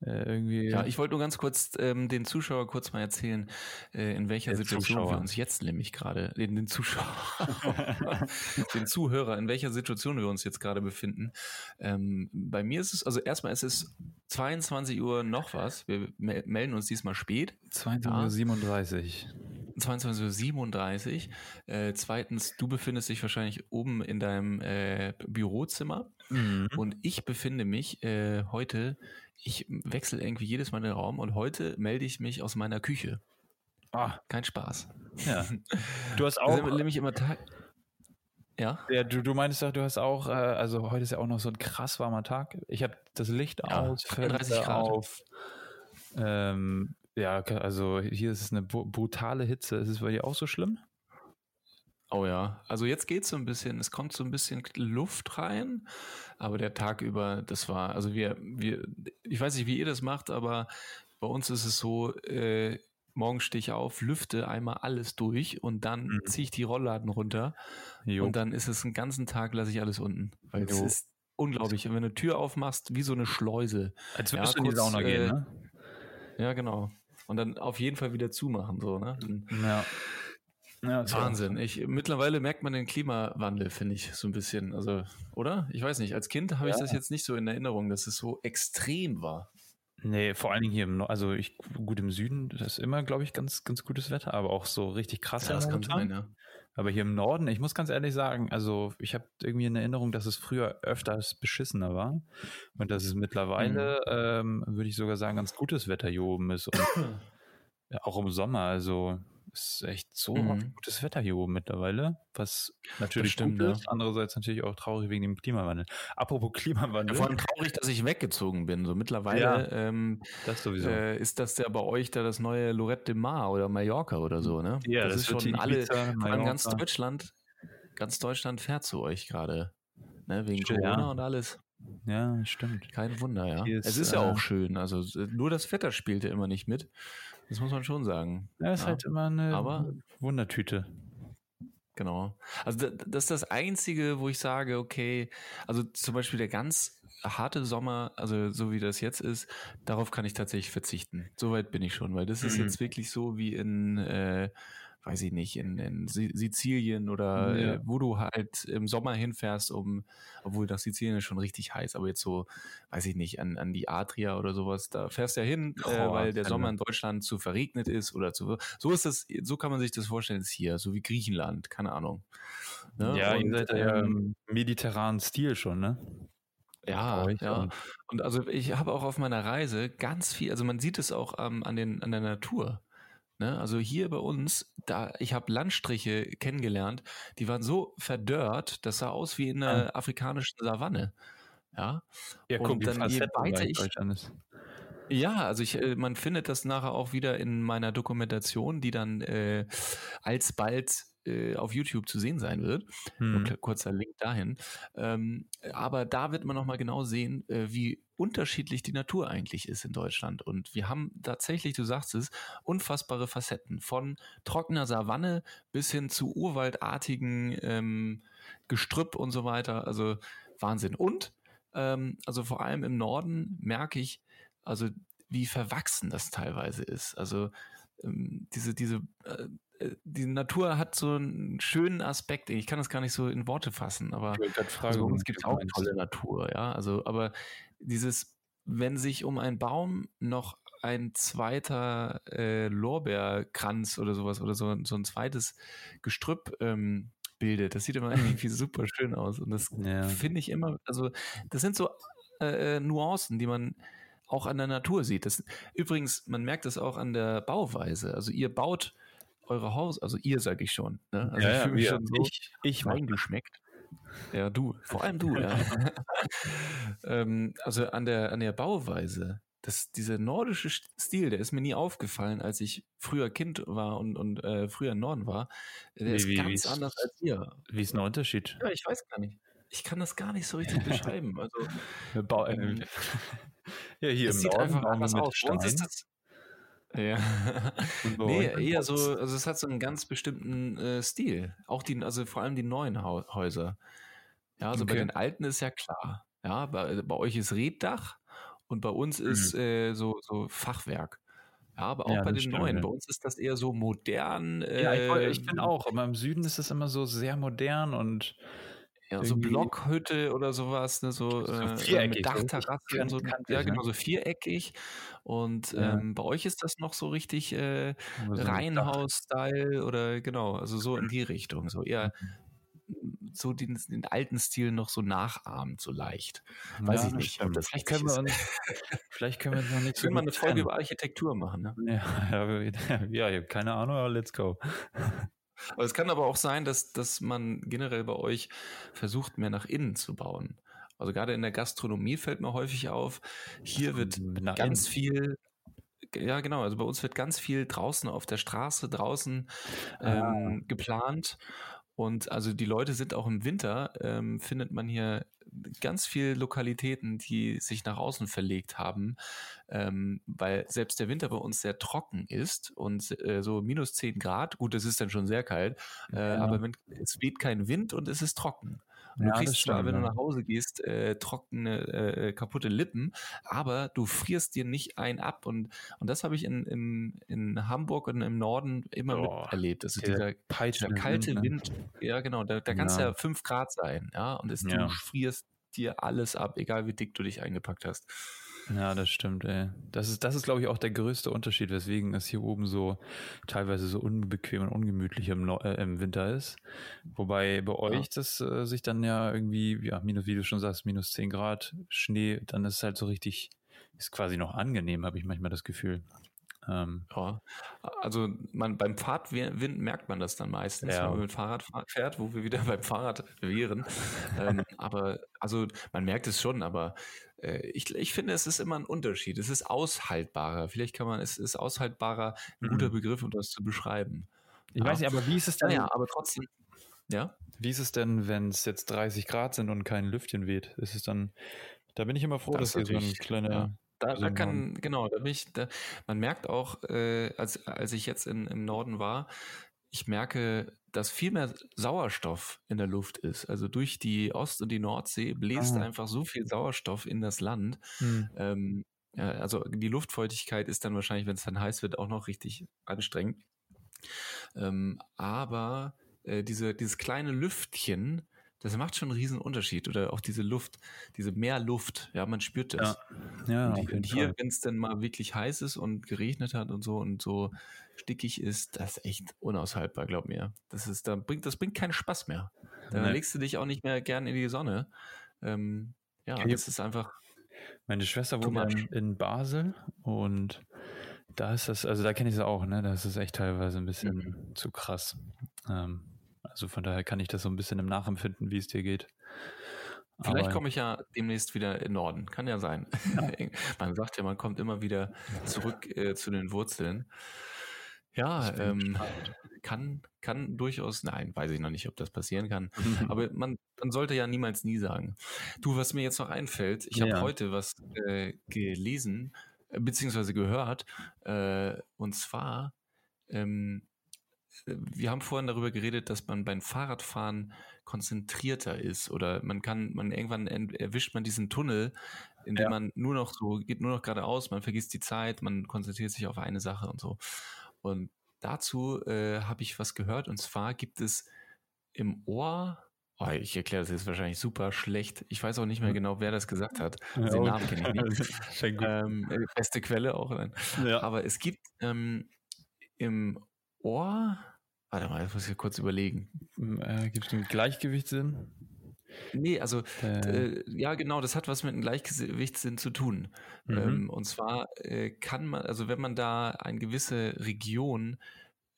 äh, irgendwie. Ja, ich wollte nur ganz kurz ähm, den Zuschauer kurz mal erzählen, äh, in welcher der Situation Zuschauer. wir uns jetzt nämlich gerade, den, den Zuschauer, den Zuhörer, in welcher Situation wir uns jetzt gerade befinden. Ähm, bei mir ist es, also erstmal ist es 22 Uhr noch was. Wir melden uns diesmal spät. 22.37 Uhr. 22.37 Uhr. Äh, zweitens, du befindest dich wahrscheinlich oben in deinem äh, Bürozimmer mhm. und ich befinde mich äh, heute, ich wechsle irgendwie jedes Mal den Raum und heute melde ich mich aus meiner Küche. Ah. Kein Spaß. Ja. Du hast auch. Nämlich immer Tag. Ja. ja du, du meinst doch, du hast auch, äh, also heute ist ja auch noch so ein krass warmer Tag. Ich habe das Licht ja, aus, Fenster auf. Ähm, ja, also hier ist es eine brutale Hitze. Ist es bei dir auch so schlimm? Oh ja, also jetzt geht es so ein bisschen, es kommt so ein bisschen Luft rein, aber der Tag über, das war, also wir, wir, ich weiß nicht, wie ihr das macht, aber bei uns ist es so, äh, morgen stehe ich auf, lüfte einmal alles durch und dann mhm. ziehe ich die Rollladen runter jo. und dann ist es einen ganzen Tag, lasse ich alles unten, weil jo. es ist unglaublich. Und wenn du eine Tür aufmachst, wie so eine Schleuse. Als würdest ja, du in die Sauna gehen, äh, ne? Ja, genau und dann auf jeden Fall wieder zumachen, so, ne? Ja. Ja, Wahnsinn. Ich, mittlerweile merkt man den Klimawandel, finde ich, so ein bisschen. Also, oder? Ich weiß nicht. Als Kind habe ja. ich das jetzt nicht so in Erinnerung, dass es so extrem war. Nee, vor allen Dingen hier im, also ich, gut im Süden, das ist immer, glaube ich, ganz, ganz gutes Wetter, aber auch so richtig krass. Ja, das kann sein, ja. Aber hier im Norden, ich muss ganz ehrlich sagen, also ich habe irgendwie in Erinnerung, dass es früher öfters beschissener war und dass es mittlerweile, mhm. ähm, würde ich sogar sagen, ganz gutes Wetter hier oben ist. Und ja, auch im Sommer, also ist echt so mhm. gutes Wetter hier oben mittlerweile, was natürlich stimmt, gut ist. Ja. Andererseits natürlich auch traurig wegen dem Klimawandel. Apropos Klimawandel. Ja, vor allem traurig, dass ich weggezogen bin. So mittlerweile ja, ähm, das sowieso. Äh, ist das ja bei euch da das neue Lorette de Mar oder Mallorca oder so, ne? Ja, das, das ist schon alle, vor allem ganz Deutschland, ganz Deutschland fährt zu euch gerade. Ne, wegen Stimmt, Corona und alles. Ja, stimmt. Kein Wunder, ja. Ist, es ist ja äh, auch schön. Also nur das Wetter spielte immer nicht mit. Das muss man schon sagen. Ja, ist ja. halt immer eine Aber, Wundertüte. Genau. Also das ist das Einzige, wo ich sage, okay, also zum Beispiel der ganz harte Sommer, also so wie das jetzt ist, darauf kann ich tatsächlich verzichten. Soweit bin ich schon, weil das ist mhm. jetzt wirklich so wie in äh, weiß ich nicht, in, in Sizilien oder ja. äh, wo du halt im Sommer hinfährst, um, obwohl das Sizilien ist schon richtig heiß, aber jetzt so, weiß ich nicht, an, an die Adria oder sowas, da fährst du ja hin, oh, äh, weil der Sommer in Deutschland zu verregnet ist oder zu, so ist das, so kann man sich das vorstellen, ist hier, so wie Griechenland, keine Ahnung. Ne? Ja, ihr seid ja ähm, im mediterranen Stil schon, ne? Ja, ja. Und also ich habe auch auf meiner Reise ganz viel, also man sieht es auch ähm, an, den, an der Natur. Ne? Also hier bei uns, da ich habe Landstriche kennengelernt, die waren so verdörrt, das sah aus wie in einer ja. afrikanischen Savanne. Ja, ja und dann je weiter ich, ja, also ich, äh, man findet das nachher auch wieder in meiner Dokumentation, die dann äh, alsbald äh, auf YouTube zu sehen sein wird. Hm. Kurzer Link dahin. Ähm, aber da wird man nochmal genau sehen, äh, wie unterschiedlich die Natur eigentlich ist in Deutschland. Und wir haben tatsächlich, du sagst es, unfassbare Facetten. Von trockener Savanne bis hin zu urwaldartigen ähm, Gestrüpp und so weiter. Also Wahnsinn. Und ähm, also vor allem im Norden merke ich, also wie verwachsen das teilweise ist. Also diese, diese äh, äh, die Natur hat so einen schönen Aspekt. Ich kann das gar nicht so in Worte fassen, aber fragen, also, es gibt auch tolle Natur, ja. Also, aber dieses, wenn sich um einen Baum noch ein zweiter äh, Lorbeerkranz oder sowas oder so, so ein zweites Gestrüpp ähm, bildet, das sieht immer irgendwie super schön aus. Und das ja. finde ich immer, also das sind so äh, äh, Nuancen, die man auch an der Natur sieht. Das, übrigens, man merkt das auch an der Bauweise. Also ihr baut eure Haus, also ihr sage ich schon. Ne? Also ja, ich fühle mich ja, schon so ich, ich geschmeckt. Ja, du, vor allem du, ja. ähm, also an der, an der Bauweise, das, dieser nordische Stil, der ist mir nie aufgefallen, als ich früher Kind war und, und äh, früher im Norden war. Der wie, ist wie, ganz anders als ihr. Wie ist ein Unterschied? Ja, ich weiß gar nicht. Ich kann das gar nicht so richtig beschreiben. Also, Bau, ähm, ja, hier im Norden einfach anders aus. Uns ist das, ja. nee, eher so, also es hat so einen ganz bestimmten äh, Stil. Auch die, also vor allem die neuen ha Häuser. Ja, also okay. bei den alten ist ja klar. Ja, bei, bei euch ist Reddach und bei uns ist mhm. äh, so, so Fachwerk. Ja, aber auch ja, bei den stimmt, neuen. Ja. Bei uns ist das eher so modern. Äh, ja, ich, ich bin auch. Aber im Süden ist das immer so sehr modern und ja, so Blockhütte oder sowas, ne, so, so äh, viereckig, mit Dachterrasse und so. Ja, genau, ne? so viereckig. Und ja. ähm, bei euch ist das noch so richtig äh, Reihenhaus-Style oder genau, also so in die Richtung. So eher mhm. so den, den, alten Stil noch so nachahmen, so leicht. Weiß ja, ich nicht. Ob das vielleicht, können wir uns, vielleicht können wir uns noch nicht Können wir eine Folge über Architektur machen, ne? Ja, ja, ja, keine Ahnung, aber let's go. Aber es kann aber auch sein, dass, dass man generell bei euch versucht, mehr nach innen zu bauen. Also gerade in der Gastronomie fällt mir häufig auf, hier wird ganz innen. viel ja, genau. Also bei uns wird ganz viel draußen auf der Straße draußen ah. ähm, geplant. Und also die Leute sind auch im Winter, ähm, findet man hier ganz viele Lokalitäten, die sich nach außen verlegt haben, ähm, weil selbst der Winter bei uns sehr trocken ist und äh, so minus 10 Grad, gut, das ist dann schon sehr kalt, äh, ja. aber wenn, es weht kein Wind und es ist trocken. Und ja, du kriegst zwar, wenn du nach Hause gehst, äh, trockene, äh, kaputte Lippen, aber du frierst dir nicht ein ab. Und, und das habe ich in, in, in Hamburg und im Norden immer oh, miterlebt. Ist dieser, dieser kalte Wind. Wind. Ja, genau. Da, da kann es ja. ja fünf Grad sein, ja. Und es, ja. du frierst dir alles ab, egal wie dick du dich eingepackt hast. Ja, das stimmt, ey. Das ist, das ist, glaube ich, auch der größte Unterschied, weswegen es hier oben so teilweise so unbequem und ungemütlich im, äh, im Winter ist. Wobei bei euch ja. das äh, sich dann ja irgendwie, ja, minus, wie du schon sagst, minus 10 Grad Schnee, dann ist es halt so richtig, ist quasi noch angenehm, habe ich manchmal das Gefühl. Ähm, ja, also man, beim Fahrtwind merkt man das dann meistens, ja. wenn man mit Fahrrad fährt, wo wir wieder beim Fahrrad wären. ähm, aber also man merkt es schon, aber äh, ich, ich finde, es ist immer ein Unterschied. Es ist aushaltbarer. Vielleicht kann man, es ist aushaltbarer, ein guter mhm. Begriff, um das zu beschreiben. Ich ja. weiß nicht, aber wie ist es denn? Ja, aber trotzdem. Ja. Wie ist es denn, wenn es jetzt 30 Grad sind und kein Lüftchen weht? Ist es dann, da bin ich immer froh, das dass hier so ein kleiner Da, da kann, genau, da bin ich, da, man merkt auch, äh, als, als ich jetzt in, im Norden war, ich merke, dass viel mehr Sauerstoff in der Luft ist. Also durch die Ost- und die Nordsee bläst ah. einfach so viel Sauerstoff in das Land. Hm. Ähm, ja, also die Luftfeuchtigkeit ist dann wahrscheinlich, wenn es dann heiß wird, auch noch richtig anstrengend. Ähm, aber äh, diese, dieses kleine Lüftchen, das macht schon einen riesen Unterschied. Oder auch diese Luft, diese Meerluft, ja, man spürt das. Ja, ja und, und hier, wenn es dann mal wirklich heiß ist und geregnet hat und so und so stickig ist, das ist echt unaushaltbar, glaub mir. Das ist, da bringt, das bringt keinen Spaß mehr. Da nee. legst du dich auch nicht mehr gern in die Sonne. Ähm, ja, okay. das ist einfach. Meine Schwester wohnt in, in Basel und da ist das, also da kenne ich es auch, ne? Da ist es echt teilweise ein bisschen mhm. zu krass. Ähm, also von daher kann ich das so ein bisschen im Nachempfinden, wie es dir geht. Vielleicht komme ich ja demnächst wieder in Norden. Kann ja sein. Ja. man sagt ja, man kommt immer wieder zurück äh, zu den Wurzeln. Ja, ähm, kann, kann durchaus, nein, weiß ich noch nicht, ob das passieren kann. Aber man, man sollte ja niemals nie sagen. Du, was mir jetzt noch einfällt, ich habe heute was äh, gelesen, äh, beziehungsweise gehört, äh, und zwar, ähm, wir haben vorhin darüber geredet, dass man beim Fahrradfahren konzentrierter ist oder man kann, man irgendwann erwischt man diesen Tunnel, in dem ja. man nur noch so, geht nur noch geradeaus, man vergisst die Zeit, man konzentriert sich auf eine Sache und so. Und dazu äh, habe ich was gehört und zwar gibt es im Ohr, oh, ich erkläre das jetzt wahrscheinlich super schlecht, ich weiß auch nicht mehr hm. genau, wer das gesagt hat. Ja, Den Namen kenne ich nicht. ähm, äh, beste Quelle auch. Ja. Aber es gibt ähm, im Ohr, warte mal, jetzt muss ich kurz überlegen. Äh, gibt es einen Gleichgewichtssinn? Nee, also äh. ja, genau, das hat was mit einem Gleichgewichtssinn zu tun. Mhm. Ähm, und zwar äh, kann man, also wenn man da eine gewisse Region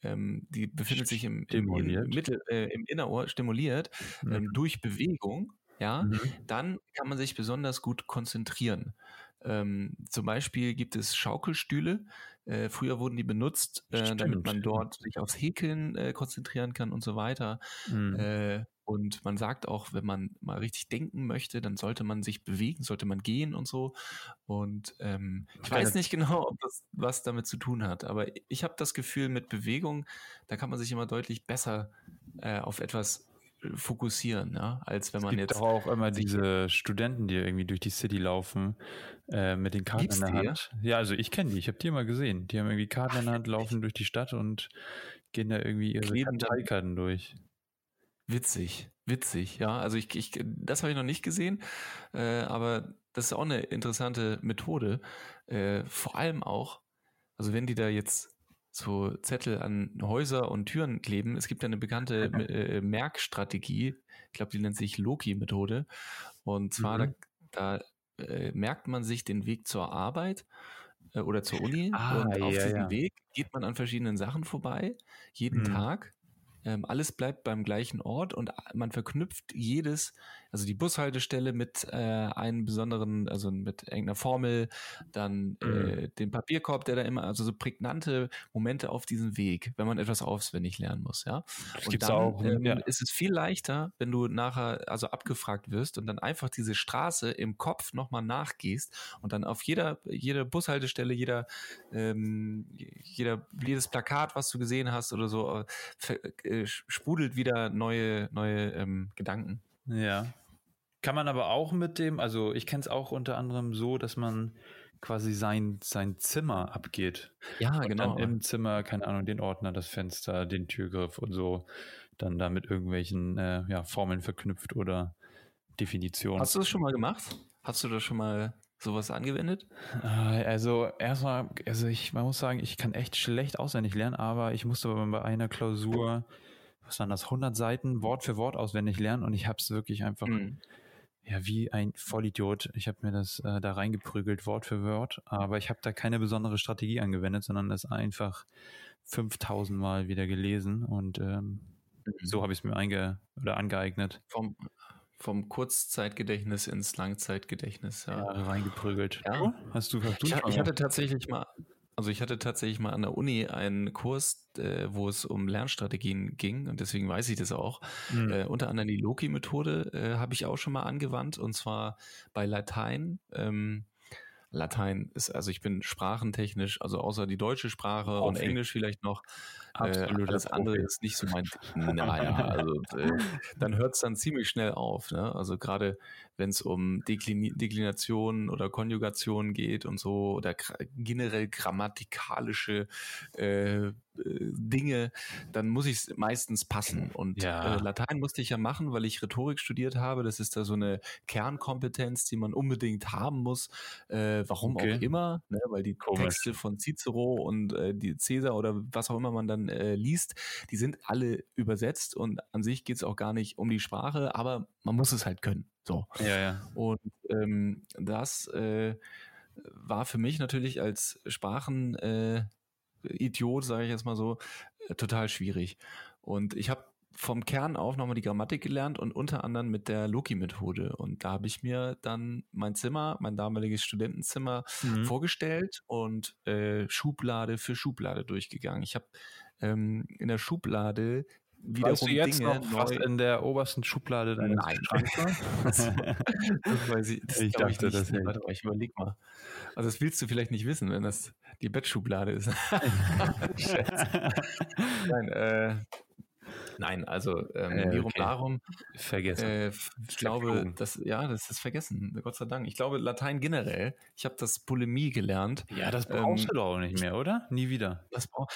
ähm, die befindet sich im, im, im, Mittel, äh, im Innerohr, stimuliert mhm. ähm, durch Bewegung, ja, mhm. dann kann man sich besonders gut konzentrieren. Ähm, zum Beispiel gibt es Schaukelstühle. Äh, früher wurden die benutzt, äh, damit man dort sich aufs Häkeln äh, konzentrieren kann und so weiter. Mhm. Äh, und man sagt auch, wenn man mal richtig denken möchte, dann sollte man sich bewegen, sollte man gehen und so. Und ähm, ich weiß nicht genau, ob das was damit zu tun hat, aber ich habe das Gefühl, mit Bewegung, da kann man sich immer deutlich besser äh, auf etwas fokussieren, ja, als wenn man es gibt jetzt. auch immer diese Studenten, die irgendwie durch die City laufen äh, mit den Karten in der Hand. Ja, also ich kenne die, ich habe die immer gesehen. Die haben irgendwie Karten in der Hand, laufen durch die Stadt und gehen da irgendwie ihre Karteikarten durch. Witzig, witzig, ja. Also ich, ich das habe ich noch nicht gesehen, äh, aber das ist auch eine interessante Methode. Äh, vor allem auch, also wenn die da jetzt so Zettel an Häuser und Türen kleben, es gibt ja eine bekannte äh, Merkstrategie, ich glaube, die nennt sich Loki-Methode. Und zwar, mhm. da, da äh, merkt man sich den Weg zur Arbeit äh, oder zur Uni ah, und auf ja, diesem ja. Weg geht man an verschiedenen Sachen vorbei, jeden mhm. Tag ähm, alles bleibt beim gleichen Ort und man verknüpft jedes, also die Bushaltestelle mit äh, einem besonderen, also mit irgendeiner Formel, dann äh, mhm. äh, den Papierkorb, der da immer, also so prägnante Momente auf diesem Weg, wenn man etwas auswendig lernen muss, ja. Das und dann auch, ähm, ja. ist es viel leichter, wenn du nachher also abgefragt wirst und dann einfach diese Straße im Kopf nochmal nachgehst und dann auf jeder, jeder Bushaltestelle, jeder, ähm, jeder, jedes Plakat, was du gesehen hast oder so, äh, äh, sprudelt wieder neue, neue ähm, Gedanken. Ja. Kann man aber auch mit dem, also ich kenne es auch unter anderem so, dass man quasi sein, sein Zimmer abgeht. Ja, und genau. Dann im Zimmer, keine Ahnung, den Ordner, das Fenster, den Türgriff und so, dann da mit irgendwelchen äh, ja, Formeln verknüpft oder Definition. Hast du das schon mal gemacht? Hast du das schon mal sowas angewendet? Äh, also erstmal, also ich, man muss sagen, ich kann echt schlecht auswendig lernen, aber ich musste bei einer Klausur, was waren das, 100 Seiten Wort für Wort auswendig lernen und ich habe es wirklich einfach, mhm. Ja, wie ein Vollidiot. Ich habe mir das äh, da reingeprügelt, Wort für Wort, aber ich habe da keine besondere Strategie angewendet, sondern das einfach 5000 Mal wieder gelesen und ähm, mhm. so habe ich es mir einge oder angeeignet. Vom, vom Kurzzeitgedächtnis ins Langzeitgedächtnis. Ja, ja reingeprügelt. Ja. Hast du, hast du ich, ich hatte tatsächlich mal, also ich hatte tatsächlich mal an der Uni einen Kurs, äh, wo es um Lernstrategien ging und deswegen weiß ich das auch. Mhm. Äh, unter anderem die Loki-Methode äh, habe ich auch schon mal angewandt und zwar bei Latein. Ähm, Latein ist, also ich bin sprachentechnisch, also außer die deutsche Sprache Profi. und Englisch vielleicht noch, Absolut, äh, alles andere ist nicht so mein. naja, also äh, dann hört es dann ziemlich schnell auf. Ne? Also gerade wenn es um Deklin Deklinationen oder Konjugationen geht und so oder generell grammatikalische äh, Dinge, dann muss ich es meistens passen. Und ja. äh, Latein musste ich ja machen, weil ich Rhetorik studiert habe. Das ist da so eine Kernkompetenz, die man unbedingt haben muss. Äh, warum okay. auch immer, ne? weil die Komisch. Texte von Cicero und äh, die Caesar oder was auch immer man dann äh, liest, die sind alle übersetzt und an sich geht es auch gar nicht um die Sprache, aber man muss es halt können. So. Ja, ja. Und ähm, das äh, war für mich natürlich als Sprachen äh, Idiot, sage ich jetzt mal so, äh, total schwierig. Und ich habe vom Kern auf nochmal die Grammatik gelernt und unter anderem mit der Loki-Methode. Und da habe ich mir dann mein Zimmer, mein damaliges Studentenzimmer mhm. vorgestellt und äh, Schublade für Schublade durchgegangen. Ich habe ähm, in der Schublade wiederum weißt du jetzt Dinge noch, was in der obersten Schublade deines Nein. Schranks weiß ich, ich dachte, ich das Warte mal, ich überleg mal. Also das willst du vielleicht nicht wissen, wenn das die Bettschublade ist. Nein, äh, Nein, also ähm, äh, Lirum okay. Larum. Vergessen. Äh, ich glaube, das, ja, das ist vergessen. Gott sei Dank. Ich glaube, Latein generell. Ich habe das Polemie gelernt. Ja, das brauchst ähm, du doch auch nicht mehr, oder? Nie wieder. Das brauch,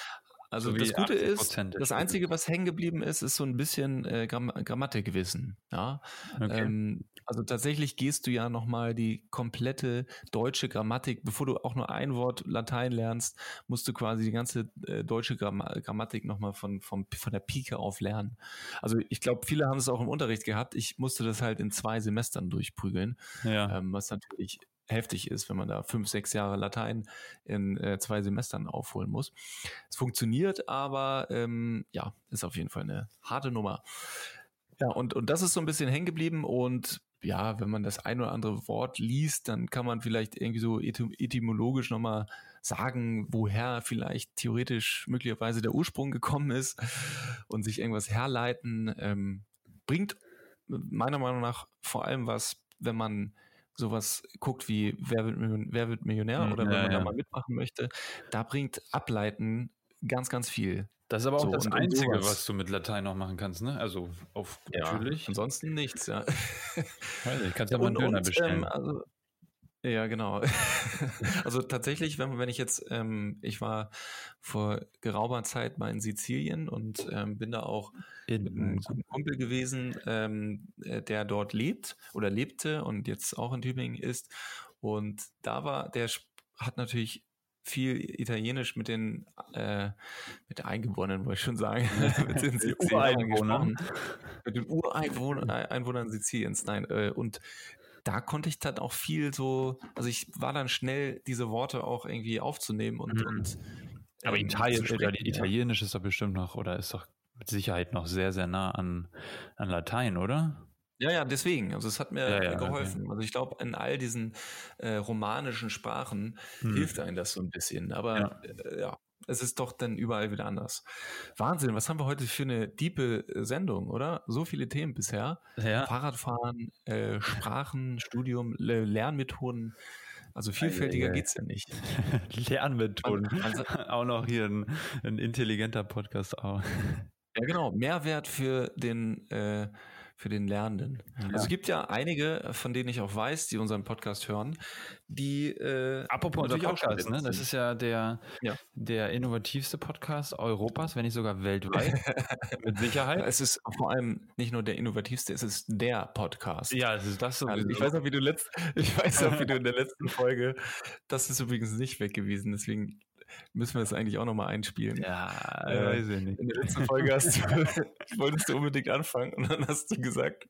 also so das Gute ist, das Einzige, was hängen geblieben ist, ist so ein bisschen äh, Gramm Grammatikwissen. Ja? Okay. Ähm, also tatsächlich gehst du ja nochmal die komplette deutsche Grammatik, bevor du auch nur ein Wort Latein lernst, musst du quasi die ganze äh, deutsche Gramm Grammatik nochmal von, von, von der Pike auf lernen. Also ich glaube, viele haben es auch im Unterricht gehabt. Ich musste das halt in zwei Semestern durchprügeln, ja. ähm, was natürlich heftig ist, wenn man da fünf, sechs Jahre Latein in äh, zwei Semestern aufholen muss. Es funktioniert, aber ähm, ja, ist auf jeden Fall eine harte Nummer. Ja, und, und das ist so ein bisschen hängen geblieben und ja, wenn man das ein oder andere Wort liest, dann kann man vielleicht irgendwie so etymologisch nochmal sagen, woher vielleicht theoretisch möglicherweise der Ursprung gekommen ist und sich irgendwas herleiten. Ähm, bringt meiner Meinung nach vor allem was, wenn man sowas guckt wie Wer wird, Millionär, Wer wird Millionär oder ja, wenn man ja. da mal mitmachen möchte, da bringt Ableiten ganz, ganz viel. Das ist aber auch so, das Einzige, was du mit Latein noch machen kannst, ne? Also auf ja, natürlich. Ansonsten nichts, ja. Weiß nicht, kannst ja mal einen Döner bestellen. Ähm, also, ja, genau. also tatsächlich, wenn, wenn ich jetzt, ähm, ich war vor geraumer Zeit mal in Sizilien und ähm, bin da auch in, mit einem guten Kumpel gewesen, ähm, äh, der dort lebt oder lebte und jetzt auch in Tübingen ist. Und da war, der hat natürlich viel Italienisch mit den äh, mit der Eingeborenen, wollte ich schon sagen, mit den Ureinwohnern, mit den Ureinwohnern Siziliens, nein, äh, und da konnte ich dann auch viel so, also ich war dann schnell, diese Worte auch irgendwie aufzunehmen und, mhm. und aber ähm, Italien, sprechen, Italienisch ja. ist doch bestimmt noch, oder ist doch mit Sicherheit noch sehr, sehr nah an, an Latein, oder? Ja, ja, deswegen. Also es hat mir ja, ja, geholfen. Okay. Also ich glaube, in all diesen äh, romanischen Sprachen hm. hilft einem das so ein bisschen. Aber ja. Äh, ja, es ist doch dann überall wieder anders. Wahnsinn, was haben wir heute für eine diepe äh, Sendung, oder? So viele Themen bisher. Ja. Fahrradfahren, äh, Sprachen, Studium, Lernmethoden. Also vielfältiger geht es ja nicht. Lernmethoden. Also, auch noch hier ein, ein intelligenter Podcast. Auch. Ja, genau. Mehrwert für den äh, für den Lernenden. Ja. Also es gibt ja einige, von denen ich auch weiß, die unseren Podcast hören, die äh, Apropos unser Podcast, ne? Das ist ja der, ja. der innovativste Podcast Europas, wenn nicht sogar weltweit. mit Sicherheit. Es ist vor allem nicht nur der innovativste, es ist der Podcast. Ja, es ist das so. Also ich weiß noch, wie du letzt, ich weiß noch, wie du in der letzten Folge, das ist übrigens nicht weg gewesen, deswegen müssen wir das eigentlich auch nochmal einspielen. Ja, äh, weiß ich nicht. In der letzten Folge hast du, wolltest du unbedingt anfangen und dann hast du gesagt,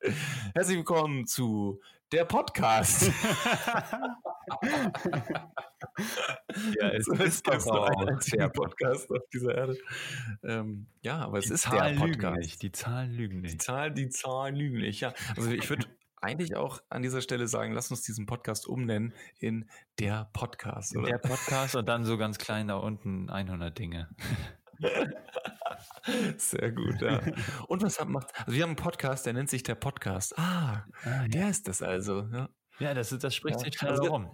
herzlich willkommen zu der Podcast. ja, es ist doch ein der Podcast auf dieser Erde. Ähm, ja, aber es die ist Zahlen der Podcast. Nicht. Die Zahlen lügen nicht. Die Zahlen, die Zahlen lügen nicht. Ja, also ich würde eigentlich auch an dieser Stelle sagen, lass uns diesen Podcast umnennen in der Podcast. Oder? Der Podcast und dann so ganz klein da unten 100 Dinge. Sehr gut, ja. Und was macht, also wir haben einen Podcast, der nennt sich der Podcast. Ah, ah der ja. ist das also. Ja, ja das, das spricht ja. sich schnell also, rum.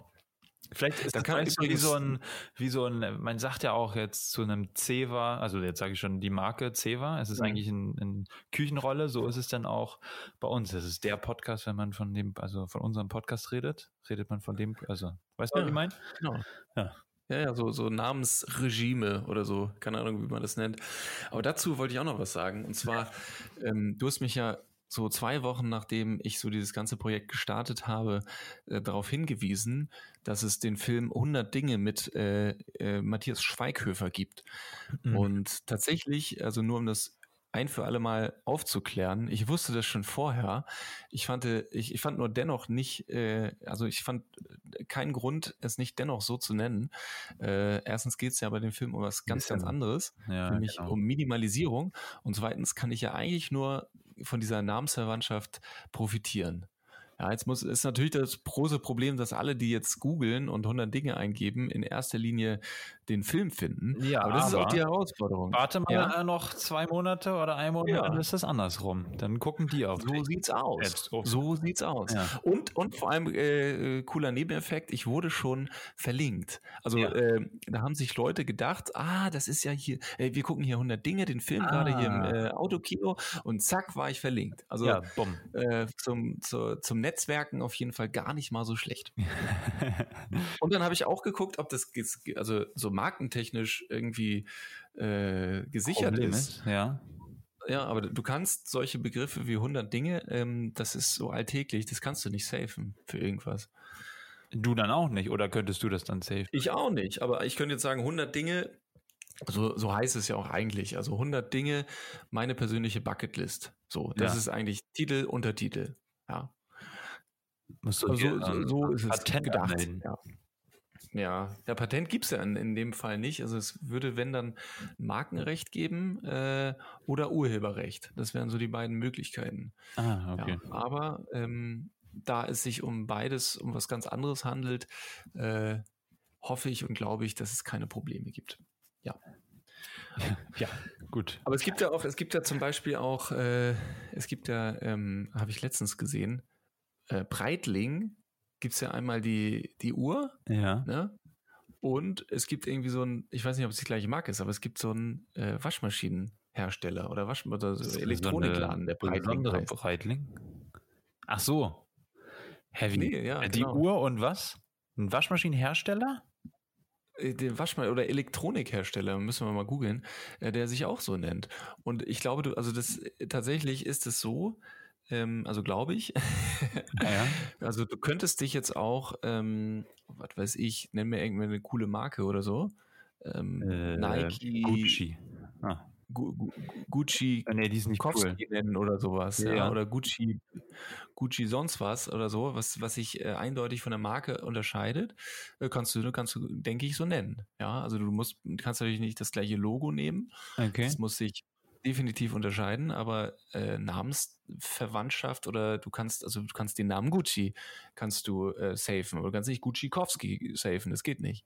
Vielleicht ist das kann wie so ein, wie so ein, man sagt ja auch jetzt zu einem Ceva, also jetzt sage ich schon die Marke Ceva, es ist mhm. eigentlich eine ein Küchenrolle, so ist es dann auch bei uns. Es ist der Podcast, wenn man von dem, also von unserem Podcast redet, redet man von dem, also, weißt du, ja, was ich meine? Genau. Ja. Ja, ja, so, so Namensregime oder so, keine Ahnung, wie man das nennt. Aber dazu wollte ich auch noch was sagen. Und zwar, ähm, du hast mich ja so zwei Wochen nachdem ich so dieses ganze Projekt gestartet habe, äh, darauf hingewiesen, dass es den Film 100 Dinge mit äh, äh, Matthias Schweighöfer gibt. Mhm. Und tatsächlich, also nur um das ein für alle Mal aufzuklären. Ich wusste das schon vorher. Ich fand, ich, ich fand nur dennoch nicht, äh, also ich fand keinen Grund, es nicht dennoch so zu nennen. Äh, erstens geht es ja bei dem Film um was ganz, ganz anderes, ja, nämlich genau. um Minimalisierung. Und zweitens kann ich ja eigentlich nur von dieser Namensverwandtschaft profitieren. Ja, jetzt muss, ist natürlich das große Problem, dass alle, die jetzt googeln und 100 Dinge eingeben, in erster Linie den Film finden. Ja, aber das aber ist auch die Herausforderung. Warte mal ja. noch zwei Monate oder ein Monat, ja. dann ist das andersrum. Dann gucken die auf. So dich. sieht's aus. So sieht's aus. Ja. Und, und vor allem äh, cooler Nebeneffekt, ich wurde schon verlinkt. Also äh, da haben sich Leute gedacht, ah, das ist ja hier, äh, wir gucken hier 100 Dinge, den Film ah. gerade hier im ah. äh, Autokino und zack war ich verlinkt. Also ja, äh, zum, zu, zum Netzwerken auf jeden Fall gar nicht mal so schlecht. und dann habe ich auch geguckt, ob das, also so markentechnisch irgendwie äh, gesichert Problem ist. Ja. Ja, aber du kannst solche Begriffe wie 100 Dinge, ähm, das ist so alltäglich, das kannst du nicht safen für irgendwas. Du dann auch nicht, oder könntest du das dann safen? Ich auch nicht, aber ich könnte jetzt sagen, 100 Dinge, so, so heißt es ja auch eigentlich, also 100 Dinge, meine persönliche Bucketlist. So, das ja. ist eigentlich Titel, Untertitel, ja. Musst du also, so, so ist es gedacht. Ja. Ja, ja Patent gibt es ja in, in, dem Fall nicht. Also es würde, wenn dann Markenrecht geben äh, oder Urheberrecht. Das wären so die beiden Möglichkeiten. Ah, okay. Ja, aber ähm, da es sich um beides, um was ganz anderes handelt, äh, hoffe ich und glaube ich, dass es keine Probleme gibt. Ja. Ja, gut. Aber es gibt ja auch, es gibt ja zum Beispiel auch, äh, es gibt ja, ähm, habe ich letztens gesehen, äh, Breitling gibt es ja einmal die, die Uhr. Ja. Ne? Und es gibt irgendwie so ein, ich weiß nicht, ob es die gleiche Marke ist, aber es gibt so einen äh, Waschmaschinenhersteller oder, Wasch oder so Elektronikladen, der Breitling. Breitling? Ach so. Heavy. Nee, ja, die genau. Uhr und was? Ein Waschmaschinenhersteller? Äh, den Waschmaschinen oder Elektronikhersteller, müssen wir mal googeln, äh, der sich auch so nennt. Und ich glaube, du, also das tatsächlich ist es so, ähm, also glaube ich. Ja. Also du könntest dich jetzt auch, ähm, was weiß ich, nenn mir irgendwie eine coole Marke oder so. Ähm, äh, Nike. Gucci. Ah. Gu Gu Gucci nee, die ist nicht cool. nennen oder sowas. Ja, ja. Oder Gucci, Gucci sonst was oder so, was, was sich äh, eindeutig von der Marke unterscheidet, äh, kannst du, kannst du, denke ich, so nennen. Ja, also du musst, kannst natürlich nicht das gleiche Logo nehmen. Okay. Es muss sich definitiv unterscheiden, aber äh, Namensverwandtschaft oder du kannst, also du kannst den Namen Gucci kannst du äh, safen oder kannst nicht Gucci-Kowski safen, das geht nicht.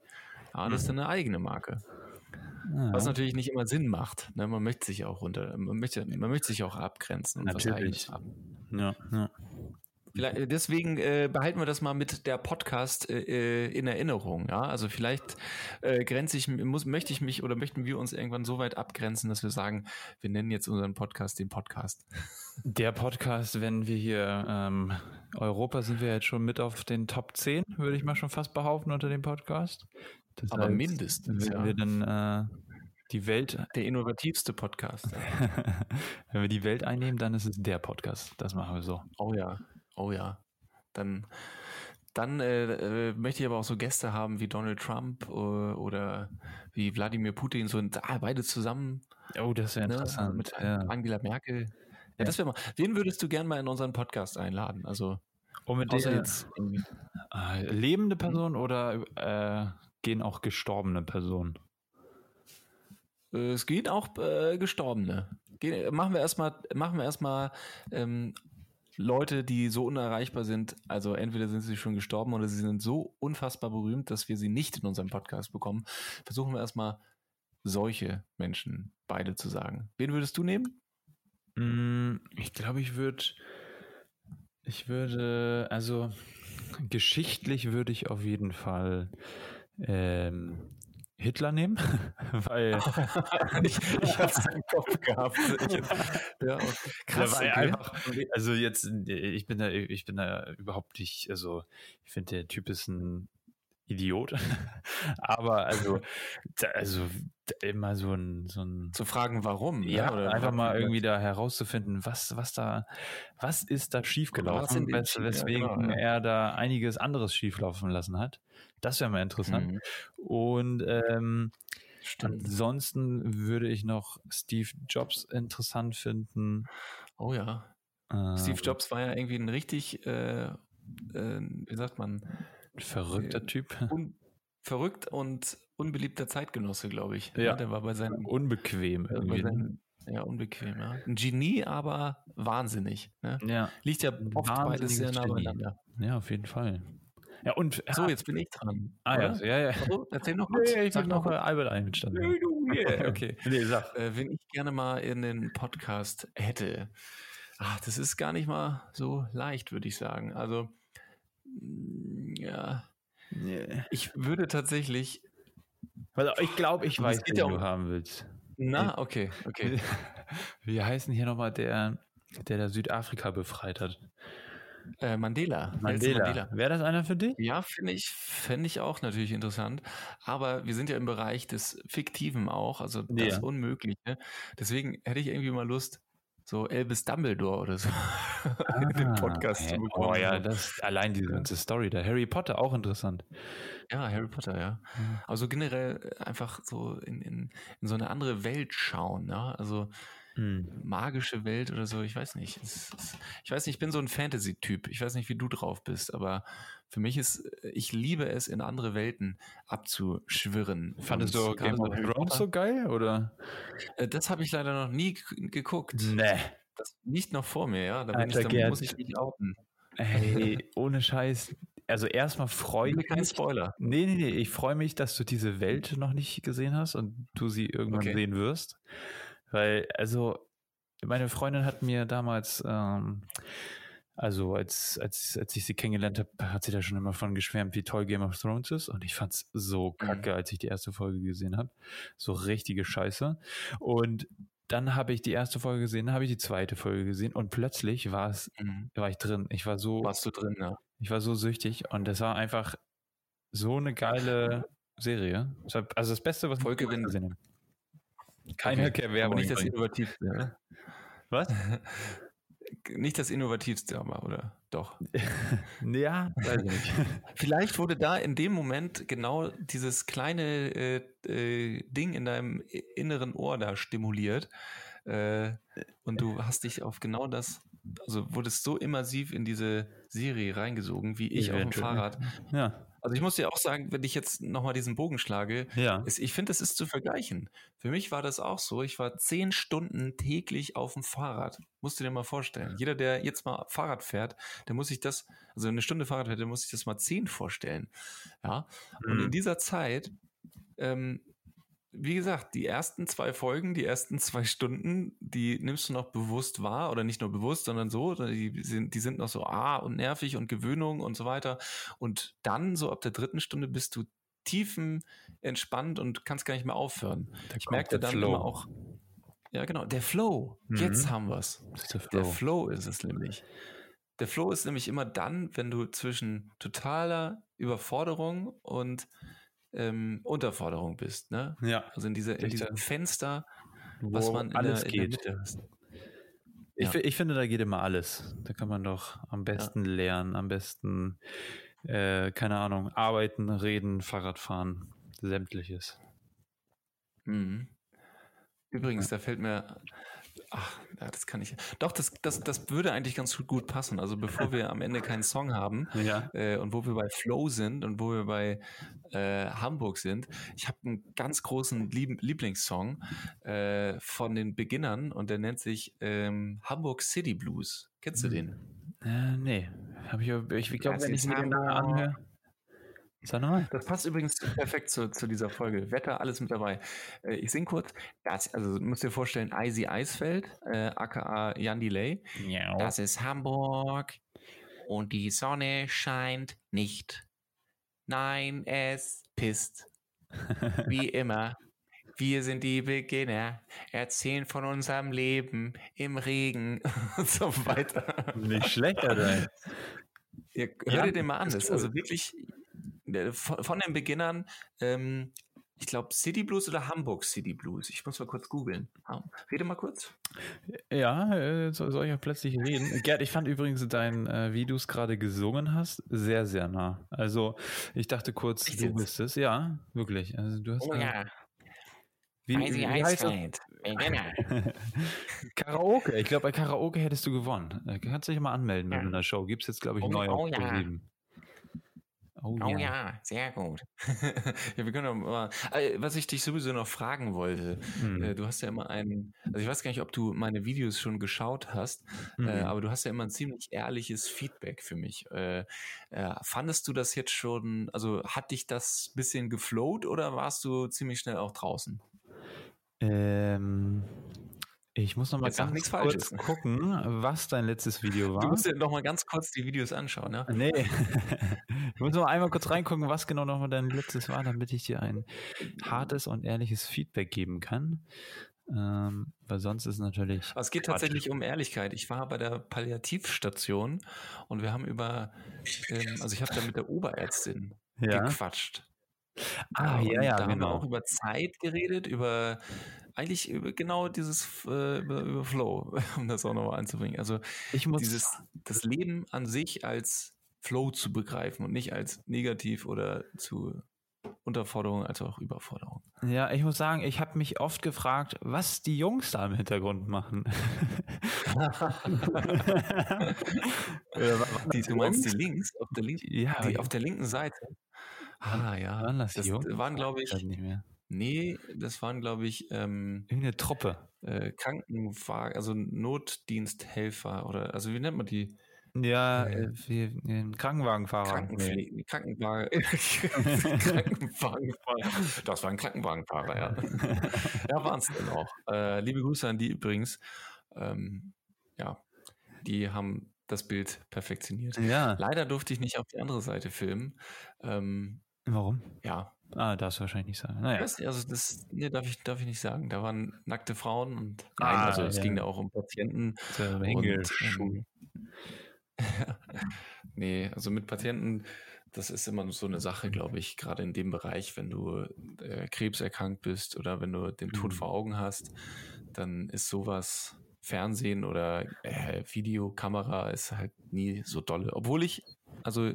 Ja, das ist mhm. dann eine eigene Marke. Ja. Was natürlich nicht immer Sinn macht. Ne? Man möchte sich auch unter, man möchte, man möchte sich auch abgrenzen und natürlich. Ja, ja. Vielleicht, deswegen äh, behalten wir das mal mit der Podcast äh, äh, in Erinnerung. Ja, also vielleicht äh, grenze ich, muss, möchte ich mich oder möchten wir uns irgendwann so weit abgrenzen, dass wir sagen, wir nennen jetzt unseren Podcast den Podcast. Der Podcast, wenn wir hier ähm, Europa sind wir jetzt schon mit auf den Top 10, würde ich mal schon fast behaupten unter dem Podcast. Das Aber heißt, mindestens. Wenn ja. wir dann äh, die Welt. Der innovativste Podcast. Wenn wir die Welt einnehmen, dann ist es der Podcast. Das machen wir so. Oh ja, oh ja. Dann, dann äh, äh, möchte ich aber auch so Gäste haben wie Donald Trump äh, oder wie Wladimir Putin, so ah, beide zusammen. Oh, das wäre ne, interessant. Mit ja. Angela Merkel. Ja, das wäre mal. Wen würdest du gern mal in unseren Podcast einladen? Also Unbedingt. jetzt äh, lebende Personen oder äh, gehen auch gestorbene Personen? Äh, es gehen auch äh, Gestorbene. Ge machen wir erstmal, machen wir erstmal ähm, Leute, die so unerreichbar sind. Also entweder sind sie schon gestorben oder sie sind so unfassbar berühmt, dass wir sie nicht in unserem Podcast bekommen. Versuchen wir erstmal solche Menschen beide zu sagen. Wen würdest du nehmen? Mm, ich glaube, ich würde, ich würde, also geschichtlich würde ich auf jeden Fall ähm, Hitler nehmen, weil ich, ich habe es im Kopf gehabt. Ich, ja, krass. Okay. Einfach, also jetzt, ich bin da, ich bin da überhaupt nicht, also ich finde der Typ ist ein Idiot, aber also, also immer so ein, so ein zu fragen, warum, ne? ja, oder einfach mal irgendwie da herauszufinden, was, was da, was ist da schiefgelaufen, wes weswegen ja, genau, ja. er da einiges anderes schieflaufen lassen hat. Das wäre mal interessant. Mhm. Und ähm, ansonsten würde ich noch Steve Jobs interessant finden. Oh ja. Äh, Steve Jobs war ja irgendwie ein richtig, äh, äh, wie sagt man, verrückter Typ. Un verrückt und unbeliebter Zeitgenosse, glaube ich. Ja, der war bei seinem unbequem irgendwie. Seinen, ja, unbequem, ja. Ein Genie, aber wahnsinnig. Ne? Ja. Liegt ja oft beides sehr nah beieinander. Ja, auf jeden Fall. Ja, und so, jetzt bin ich dran. Ah, ja, ja, ja. Also, erzähl noch was. Nee, ich sag noch Albert Einstein. Yeah, okay. nee, sag. Äh, wenn ich gerne mal in den Podcast hätte, ach, das ist gar nicht mal so leicht, würde ich sagen. Also, mm, ja. Nee. Ich würde tatsächlich. Also ich glaube, ich weiß, wen du haben willst. Na, okay, okay. Wie heißen hier nochmal der, der da Südafrika befreit hat? Äh, Mandela. Mandela. Mandela. Wäre das einer für dich? Ja, finde ich, fände ich auch natürlich interessant. Aber wir sind ja im Bereich des Fiktiven auch, also das ja. Unmögliche. Deswegen hätte ich irgendwie mal Lust, so Elvis Dumbledore oder so ah, in den Podcast hey, zu bekommen. Oh ja, das allein diese ganze Story da. Harry Potter auch interessant. Ja, Harry Potter, ja. Also generell einfach so in, in, in so eine andere Welt schauen, ja. Also hm. magische Welt oder so, ich weiß nicht. Es, es, ich weiß nicht, ich bin so ein Fantasy-Typ. Ich weiß nicht, wie du drauf bist, aber für mich ist, ich liebe es, in andere Welten abzuschwirren. Fandest du Game of Thrones so geil, oder? Äh, das habe ich leider noch nie geguckt. Nee. Das liegt noch vor mir, ja. Da, Alter, ich, da muss ich mich outen. Hey, ohne Scheiß. Also erstmal freue ich mich. Kein Spoiler. Nee, nee, nee. Ich freue mich, dass du diese Welt noch nicht gesehen hast und du sie irgendwann okay. sehen wirst. Weil, also, meine Freundin hat mir damals, ähm, also als, als, als ich sie kennengelernt habe, hat sie da schon immer von geschwärmt, wie toll Game of Thrones ist. Und ich fand's so mhm. kacke, als ich die erste Folge gesehen habe. So richtige Scheiße. Und dann habe ich die erste Folge gesehen, habe ich die zweite Folge gesehen und plötzlich war es, mhm. war ich drin. Ich war so. Warst du drin, ja. Ich war so süchtig und das war einfach so eine geile Serie. Also das Beste, was Folge, ich gesehen habe. Keine okay. Werbung. nicht das Innovativste, oder? Was? Nicht das Innovativste, aber, oder? Doch. ja, weiß ich nicht. Vielleicht wurde da in dem Moment genau dieses kleine äh, äh, Ding in deinem inneren Ohr da stimuliert. Äh, und du hast dich auf genau das, also wurdest so immersiv in diese Serie reingesogen, wie ich auf dem Fahrrad. Ja. Also ich muss dir auch sagen, wenn ich jetzt nochmal diesen Bogen schlage, ja. ist, ich finde, das ist zu vergleichen. Für mich war das auch so. Ich war zehn Stunden täglich auf dem Fahrrad. Musst du dir mal vorstellen. Jeder, der jetzt mal Fahrrad fährt, der muss sich das, also eine Stunde Fahrrad fährt, der muss sich das mal zehn vorstellen. Ja. Und in mhm. dieser Zeit ähm, wie gesagt, die ersten zwei Folgen, die ersten zwei Stunden, die nimmst du noch bewusst wahr oder nicht nur bewusst, sondern so, die sind, die sind noch so ah und nervig und Gewöhnung und so weiter. Und dann so ab der dritten Stunde bist du tiefen entspannt und kannst gar nicht mehr aufhören. Da ich merkte dann Flow. immer auch, ja genau, der Flow. Mhm. Jetzt haben wir es. Der, der Flow ist es nämlich. Der Flow ist nämlich immer dann, wenn du zwischen totaler Überforderung und ähm, Unterforderung bist. Ne? Ja. Also in, diese, in diesem Fenster, was man in alles der, geht. Ich, ja. ich, finde, da geht immer alles. Da kann man doch am besten ja. lernen, am besten, äh, keine Ahnung, arbeiten, reden, Fahrrad fahren, sämtliches. Mhm. Übrigens, da fällt mir Ach, ja, das kann ich. Doch, das, das, das würde eigentlich ganz gut passen. Also bevor wir am Ende keinen Song haben ja. äh, und wo wir bei Flow sind und wo wir bei äh, Hamburg sind, ich habe einen ganz großen Lieb Lieblingssong äh, von den Beginnern und der nennt sich ähm, Hamburg City Blues. Kennst du den? Äh, nee, habe ich, ich, glaube, wenn ich mir den anhöre. Sag nochmal. Das passt übrigens perfekt zu, zu dieser Folge. Wetter, alles mit dabei. Äh, ich singe kurz. Das, also müsst ihr vorstellen, Eisy Eisfeld, äh, aka Jan Delay. Ja. Das ist Hamburg und die Sonne scheint nicht. Nein, es pisst. Wie immer. Wir sind die Beginner, erzählen von unserem Leben im Regen und so weiter. Nicht schlecht, Alter. Ihr, hört ja, ihr den mal an. Das ist also wirklich von, von den Beginnern, ähm, ich glaube City Blues oder Hamburg City Blues. Ich muss mal kurz googeln. Rede mal kurz. Ja, äh, soll ich ja plötzlich reden. Gerd, ich fand übrigens dein, äh, wie du es gerade gesungen hast, sehr, sehr nah. Also ich dachte kurz, ich du bist es. Ja, wirklich. Also du hast. Oh ja. Wie, wie, wie heißt das? Karaoke. Ich glaube, bei Karaoke hättest du gewonnen. Äh, kannst dich mal anmelden ja. in der Show. Gibt es jetzt, glaube ich, oh, neu oh, ja. Oh, oh ja. ja. sehr gut. ja, wir können mal, äh, was ich dich sowieso noch fragen wollte, äh, du hast ja immer einen, also ich weiß gar nicht, ob du meine Videos schon geschaut hast, äh, mhm. äh, aber du hast ja immer ein ziemlich ehrliches Feedback für mich. Äh, äh, fandest du das jetzt schon, also hat dich das bisschen geflowt oder warst du ziemlich schnell auch draußen? Ähm, ich muss noch mal Jetzt ganz kurz gucken, was dein letztes Video war. Du musst dir noch mal ganz kurz die Videos anschauen, ja? Nee. ich muss noch mal einmal kurz reingucken, was genau noch mal dein letztes war, damit ich dir ein hartes und ehrliches Feedback geben kann. Ähm, weil sonst ist natürlich. Aber es geht Quatsch. tatsächlich um Ehrlichkeit. Ich war bei der Palliativstation und wir haben über, ähm, also ich habe da mit der Oberärztin ja. gequatscht. Ah, ja, ja, da genau. haben wir genau. auch über Zeit geredet, über eigentlich über genau dieses äh, über, über, Flow, um das auch nochmal einzubringen. Also ich muss dieses das Leben an sich als Flow zu begreifen und nicht als negativ oder zu Unterforderung als auch Überforderung. Ja, ich muss sagen, ich habe mich oft gefragt, was die Jungs da im Hintergrund machen. die, du meinst die links auf der, link ja, die, auf der linken Seite? Ah ja, waren das, das waren glaube ich nicht mehr. Nee, das waren, glaube ich, ähm, irgendeine Truppe. Äh, Krankenwagen, also Notdiensthelfer oder also wie nennt man die? Ja, äh, wie, äh, Krankenwagenfahrer. Krankenpflege, nee. Krankenwagen, Krankenwagenfahrer. Das war ein Krankenwagenfahrer, ja. ja, waren es denn auch. Äh, liebe Grüße an die übrigens. Ähm, ja, die haben das Bild perfektioniert. Ja. Leider durfte ich nicht auf die andere Seite filmen. Ähm, Warum? Ja, Ah, darfst du wahrscheinlich nicht sagen. Naja. Nicht, also das nee, darf, ich, darf ich nicht sagen. Da waren nackte Frauen und nein, ah, also es ja. ging da auch um Patienten. Und, ähm, nee, also mit Patienten, das ist immer so eine Sache, glaube ich, gerade in dem Bereich, wenn du äh, Krebs erkrankt bist oder wenn du den Tod mhm. vor Augen hast, dann ist sowas Fernsehen oder äh, Videokamera ist halt nie so dolle. Obwohl ich, also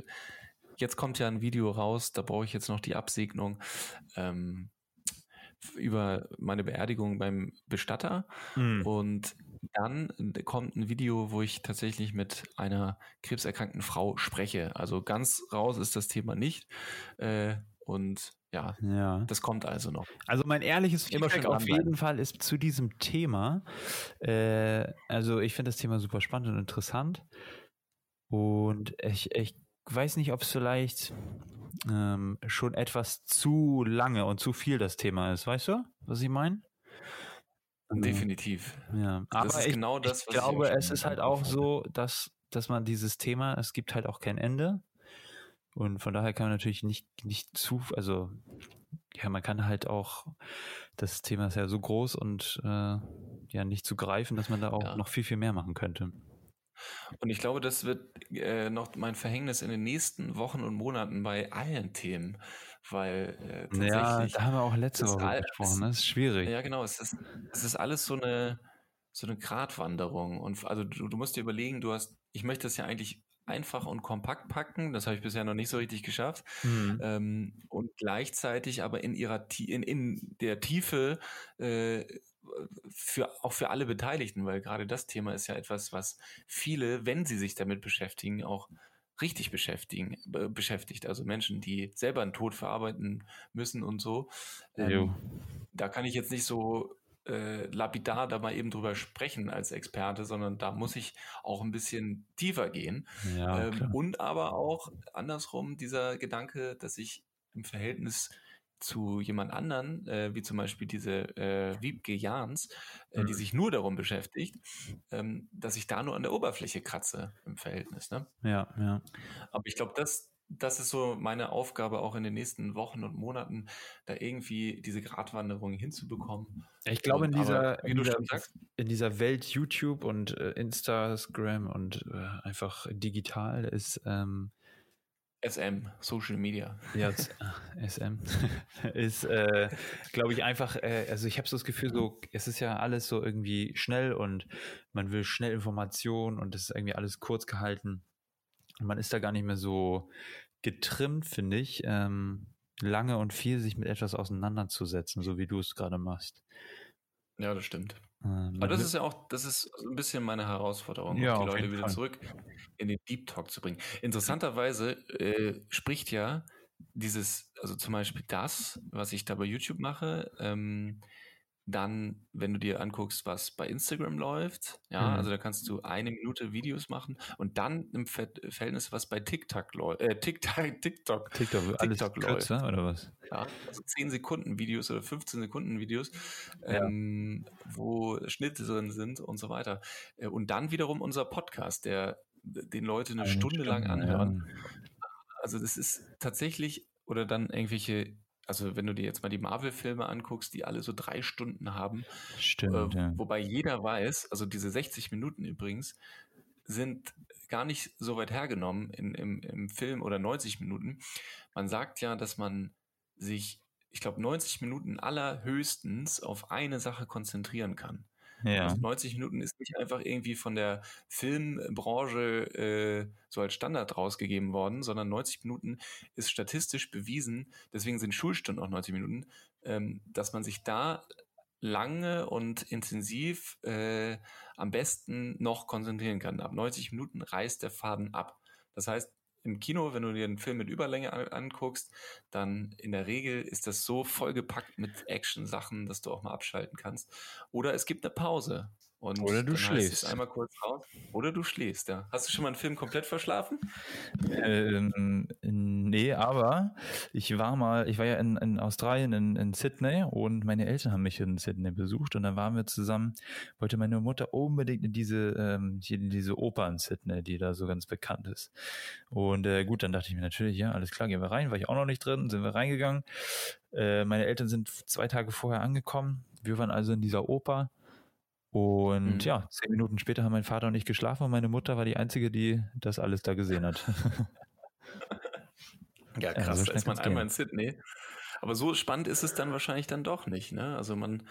jetzt kommt ja ein Video raus, da brauche ich jetzt noch die Absegnung ähm, über meine Beerdigung beim Bestatter. Mhm. Und dann kommt ein Video, wo ich tatsächlich mit einer krebserkrankten Frau spreche. Also ganz raus ist das Thema nicht. Äh, und ja, ja, das kommt also noch. Also mein ehrliches Feedback auf jeden Fall ist zu diesem Thema. Äh, also ich finde das Thema super spannend und interessant. Und ich, ich weiß nicht, ob es vielleicht, ähm, schon etwas zu lange und zu viel das Thema ist. Weißt du, was ich meine? Definitiv. Ja, aber das ist ich, genau das, ich glaube, ich es ist halt auch so, dass, dass man dieses Thema, es gibt halt auch kein Ende. Und von daher kann man natürlich nicht, nicht zu, also ja, man kann halt auch, das Thema ist ja so groß und äh, ja nicht zu greifen, dass man da auch ja. noch viel, viel mehr machen könnte. Und ich glaube, das wird äh, noch mein Verhängnis in den nächsten Wochen und Monaten bei allen Themen, weil äh, tatsächlich. Ja, da haben wir auch letzte Woche all, gesprochen, das ist schwierig. Ja, genau, es ist, es ist alles so eine, so eine Gratwanderung. Und also du, du musst dir überlegen, du hast, ich möchte das ja eigentlich einfach und kompakt packen. Das habe ich bisher noch nicht so richtig geschafft. Mhm. Ähm, und gleichzeitig aber in ihrer in, in der Tiefe äh, für auch für alle Beteiligten, weil gerade das Thema ist ja etwas, was viele, wenn sie sich damit beschäftigen, auch richtig beschäftigen, äh, beschäftigt. Also Menschen, die selber einen Tod verarbeiten müssen und so. Ähm, da kann ich jetzt nicht so äh, lapidar da mal eben drüber sprechen als Experte, sondern da muss ich auch ein bisschen tiefer gehen. Ja, ähm, und aber auch andersrum dieser Gedanke, dass ich im Verhältnis zu jemand anderen, äh, wie zum Beispiel diese äh, Wiebke Jans, äh, mhm. die sich nur darum beschäftigt, ähm, dass ich da nur an der Oberfläche kratze im Verhältnis. Ne? Ja, ja. Aber ich glaube, das, das ist so meine Aufgabe auch in den nächsten Wochen und Monaten, da irgendwie diese Gratwanderung hinzubekommen. Ich glaube, in dieser, Aber, in, dieser in, dieser, Welt YouTube und äh, Instagram und äh, einfach digital ist ähm, SM, Social Media. Ja, SM ist, äh, glaube ich, einfach, äh, also ich habe so das Gefühl, so, es ist ja alles so irgendwie schnell und man will schnell Informationen und es ist irgendwie alles kurz gehalten. Und man ist da gar nicht mehr so getrimmt, finde ich, ähm, lange und viel sich mit etwas auseinanderzusetzen, so wie du es gerade machst. Ja, das stimmt. Ähm, Aber das ist ja auch, das ist ein bisschen meine Herausforderung, ja, die Leute wieder Fall. zurück in den Deep Talk zu bringen. Interessanterweise äh, spricht ja dieses, also zum Beispiel das, was ich da bei YouTube mache, ähm, dann, wenn du dir anguckst, was bei Instagram läuft, ja, mhm. also da kannst du eine Minute Videos machen und dann im Verhältnis, was bei TikTok läuft, äh, TikTok, TikTok, TikTok, alles TikTok läuft. oder was? Ja, also 10 Sekunden Videos oder 15 Sekunden Videos, ja. ähm, wo Schnitte drin sind und so weiter. Äh, und dann wiederum unser Podcast, der den Leute eine, eine Stunde, Stunde, lang anhören. Ja. Also das ist tatsächlich oder dann irgendwelche also wenn du dir jetzt mal die Marvel-Filme anguckst, die alle so drei Stunden haben, Stimmt, äh, ja. wobei jeder weiß, also diese 60 Minuten übrigens, sind gar nicht so weit hergenommen in, im, im Film oder 90 Minuten. Man sagt ja, dass man sich, ich glaube, 90 Minuten allerhöchstens auf eine Sache konzentrieren kann. Ja. Also 90 Minuten ist nicht einfach irgendwie von der Filmbranche äh, so als Standard rausgegeben worden, sondern 90 Minuten ist statistisch bewiesen, deswegen sind Schulstunden auch 90 Minuten, ähm, dass man sich da lange und intensiv äh, am besten noch konzentrieren kann. Ab 90 Minuten reißt der Faden ab. Das heißt, im Kino, wenn du dir einen Film mit Überlänge anguckst, dann in der Regel ist das so vollgepackt mit Action-Sachen, dass du auch mal abschalten kannst. Oder es gibt eine Pause. Und Oder du schläfst. Einmal kurz raus. Oder du schläfst, ja. Hast du schon mal einen Film komplett verschlafen? Ähm, nee, aber ich war mal, ich war ja in, in Australien, in, in Sydney und meine Eltern haben mich in Sydney besucht und dann waren wir zusammen, wollte meine Mutter unbedingt in diese, ähm, in diese Oper in Sydney, die da so ganz bekannt ist. Und äh, gut, dann dachte ich mir natürlich, ja, alles klar, gehen wir rein, war ich auch noch nicht drin, sind wir reingegangen. Äh, meine Eltern sind zwei Tage vorher angekommen. Wir waren also in dieser Oper und mhm. ja, zehn Minuten später haben mein Vater und ich geschlafen und meine Mutter war die Einzige, die das alles da gesehen hat. ja, krass, ja, so da ist man einmal in Sydney. Aber so spannend ist es dann wahrscheinlich dann doch nicht, ne? Also man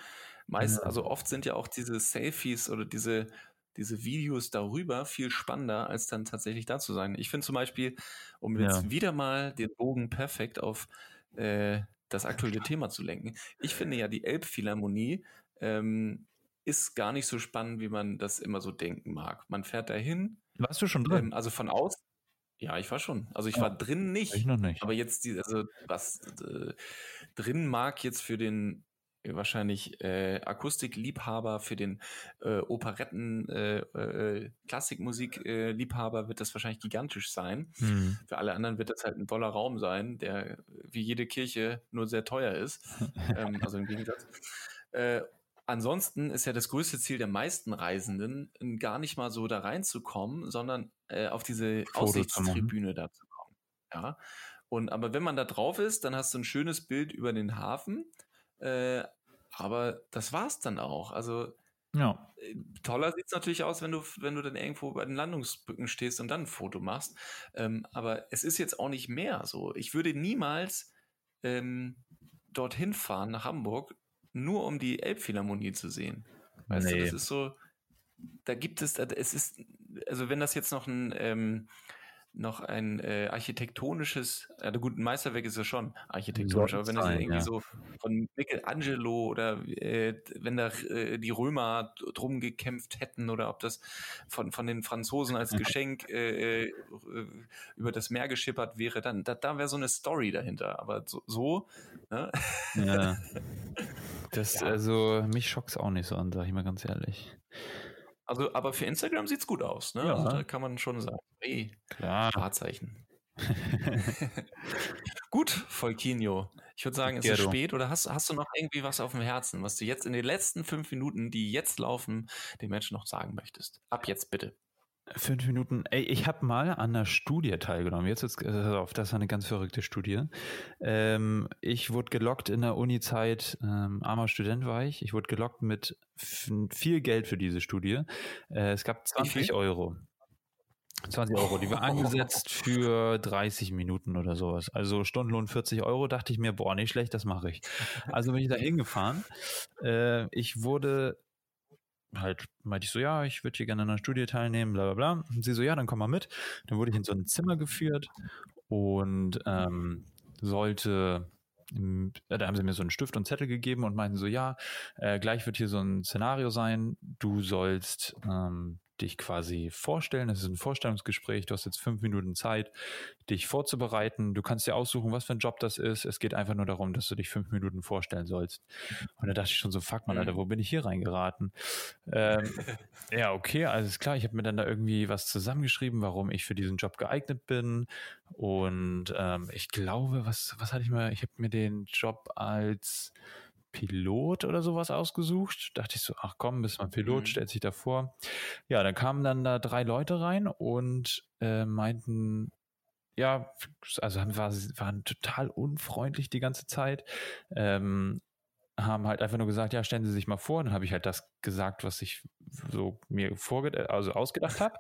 meist, ja. also oft sind ja auch diese Selfies oder diese, diese Videos darüber viel spannender, als dann tatsächlich da zu sein. Ich finde zum Beispiel, um jetzt wieder mal den Bogen perfekt auf äh, das aktuelle Thema zu lenken, ich finde ja die Elbphilharmonie ähm, ist gar nicht so spannend, wie man das immer so denken mag. Man fährt dahin. Warst du schon drin? Ähm, also von außen. Ja, ich war schon. Also ich ja, war drin nicht. Ich noch nicht. Aber jetzt die, also was äh, drin mag jetzt für den wahrscheinlich äh, Akustikliebhaber, für den äh, Operetten, äh, äh, Klassikmusik-Liebhaber wird das wahrscheinlich gigantisch sein. Mhm. Für alle anderen wird das halt ein toller Raum sein, der wie jede Kirche nur sehr teuer ist. ähm, also im Gegensatz. Äh, ansonsten ist ja das größte Ziel der meisten Reisenden, gar nicht mal so da reinzukommen, sondern äh, auf diese Foto Aussichtstribüne da zu kommen. Ja. Und aber wenn man da drauf ist, dann hast du ein schönes Bild über den Hafen äh, aber das war's dann auch. Also ja. Äh, toller sieht's natürlich aus, wenn du, wenn du dann irgendwo bei den Landungsbrücken stehst und dann ein Foto machst. Ähm, aber es ist jetzt auch nicht mehr so. Ich würde niemals ähm, dorthin fahren nach Hamburg, nur um die Elbphilharmonie zu sehen. Weißt nee. du, das ist so, da gibt es, es ist, also wenn das jetzt noch ein ähm, noch ein äh, architektonisches, also gut, ein Meisterwerk ist ja schon architektonisch, aber wenn das irgendwie ja. so von Michelangelo oder äh, wenn da äh, die Römer drum gekämpft hätten oder ob das von, von den Franzosen als Geschenk äh, äh, über das Meer geschippert wäre, dann da, da wäre so eine Story dahinter. Aber so, so ne? ja. Das, ja. also, mich schockt es auch nicht so an, sag ich mal ganz ehrlich. Also, aber für Instagram sieht es gut aus, ne? Ja. Also, da kann man schon sagen, hey, Klar. Wahrzeichen. gut, Volkinho. Ich würde sagen, es ist spät oder hast, hast du noch irgendwie was auf dem Herzen, was du jetzt in den letzten fünf Minuten, die jetzt laufen, den Menschen noch sagen möchtest? Ab jetzt bitte. Fünf Minuten. Ey, ich habe mal an einer Studie teilgenommen. Jetzt ist, auf, das war eine ganz verrückte Studie. Ähm, ich wurde gelockt in der Uni-Zeit, ähm, armer Student war ich. Ich wurde gelockt mit viel Geld für diese Studie. Äh, es gab 20 Euro. 20 Euro, die war angesetzt für 30 Minuten oder sowas. Also Stundenlohn 40 Euro, dachte ich mir, boah, nicht schlecht, das mache ich. Also bin ich da hingefahren. Äh, ich wurde halt meinte ich so, ja, ich würde hier gerne an einer Studie teilnehmen, bla bla bla. Und sie so, ja, dann komm mal mit. Dann wurde ich in so ein Zimmer geführt und ähm, sollte da haben sie mir so einen Stift und Zettel gegeben und meinten so, ja, äh, gleich wird hier so ein Szenario sein, du sollst ähm, dich quasi vorstellen. Es ist ein Vorstellungsgespräch. Du hast jetzt fünf Minuten Zeit, dich vorzubereiten. Du kannst dir aussuchen, was für ein Job das ist. Es geht einfach nur darum, dass du dich fünf Minuten vorstellen sollst. Und da dachte ich schon so, fuck mal, Alter, mhm. wo bin ich hier reingeraten? Ähm, ja, okay, alles klar. Ich habe mir dann da irgendwie was zusammengeschrieben, warum ich für diesen Job geeignet bin. Und ähm, ich glaube, was, was hatte ich mir? Ich habe mir den Job als Pilot oder sowas ausgesucht. Dachte ich so, ach komm, bist mal Pilot, mhm. stellt sich da vor. Ja, dann kamen dann da drei Leute rein und äh, meinten, ja, also war, waren total unfreundlich die ganze Zeit. Ähm, haben halt einfach nur gesagt, ja, stellen Sie sich mal vor. Dann habe ich halt das gesagt, was ich so mir vorge also ausgedacht habe.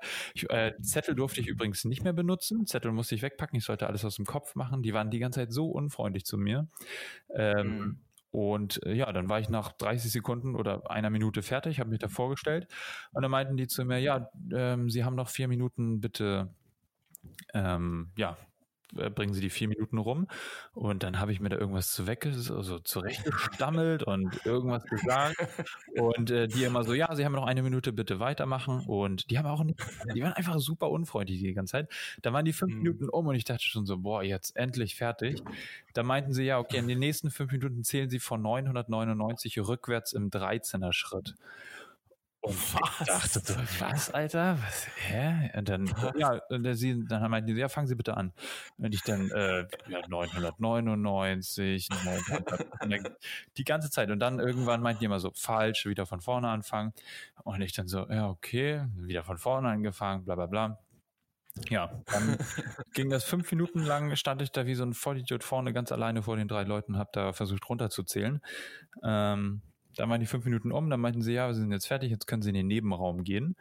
Äh, Zettel durfte ich übrigens nicht mehr benutzen. Zettel musste ich wegpacken. Ich sollte alles aus dem Kopf machen. Die waren die ganze Zeit so unfreundlich zu mir. Ähm, mhm. Und äh, ja, dann war ich nach 30 Sekunden oder einer Minute fertig, habe mich da vorgestellt. Und dann meinten die zu mir, ja, ähm, Sie haben noch vier Minuten, bitte, ähm, ja, bringen Sie die vier Minuten rum. Und dann habe ich mir da irgendwas zu weg, also zurechtgestammelt und irgendwas gesagt. Und äh, die immer so, ja, Sie haben noch eine Minute, bitte weitermachen. Und die haben auch nicht, die waren einfach super unfreundlich die ganze Zeit. Da waren die fünf mhm. Minuten um und ich dachte schon so, boah, jetzt endlich fertig. Da meinten sie, ja, okay, in den nächsten fünf Minuten zählen Sie von 999 rückwärts im 13er Schritt. Und was? ich dachte so, was, Alter? Was, hä? Und dann, ja, und sie, dann meinten die, ja, fangen Sie bitte an. Und ich dann, äh, ja, 999, 900, die ganze Zeit. Und dann irgendwann meinten die immer so, falsch, wieder von vorne anfangen. Und ich dann so, ja, okay, wieder von vorne angefangen, bla, bla, bla. Ja, dann ging das fünf Minuten lang, stand ich da wie so ein Vollidiot vorne ganz alleine vor den drei Leuten, hab da versucht runterzuzählen. Ähm, dann waren die fünf Minuten um, dann meinten sie, ja, wir sind jetzt fertig, jetzt können sie in den Nebenraum gehen.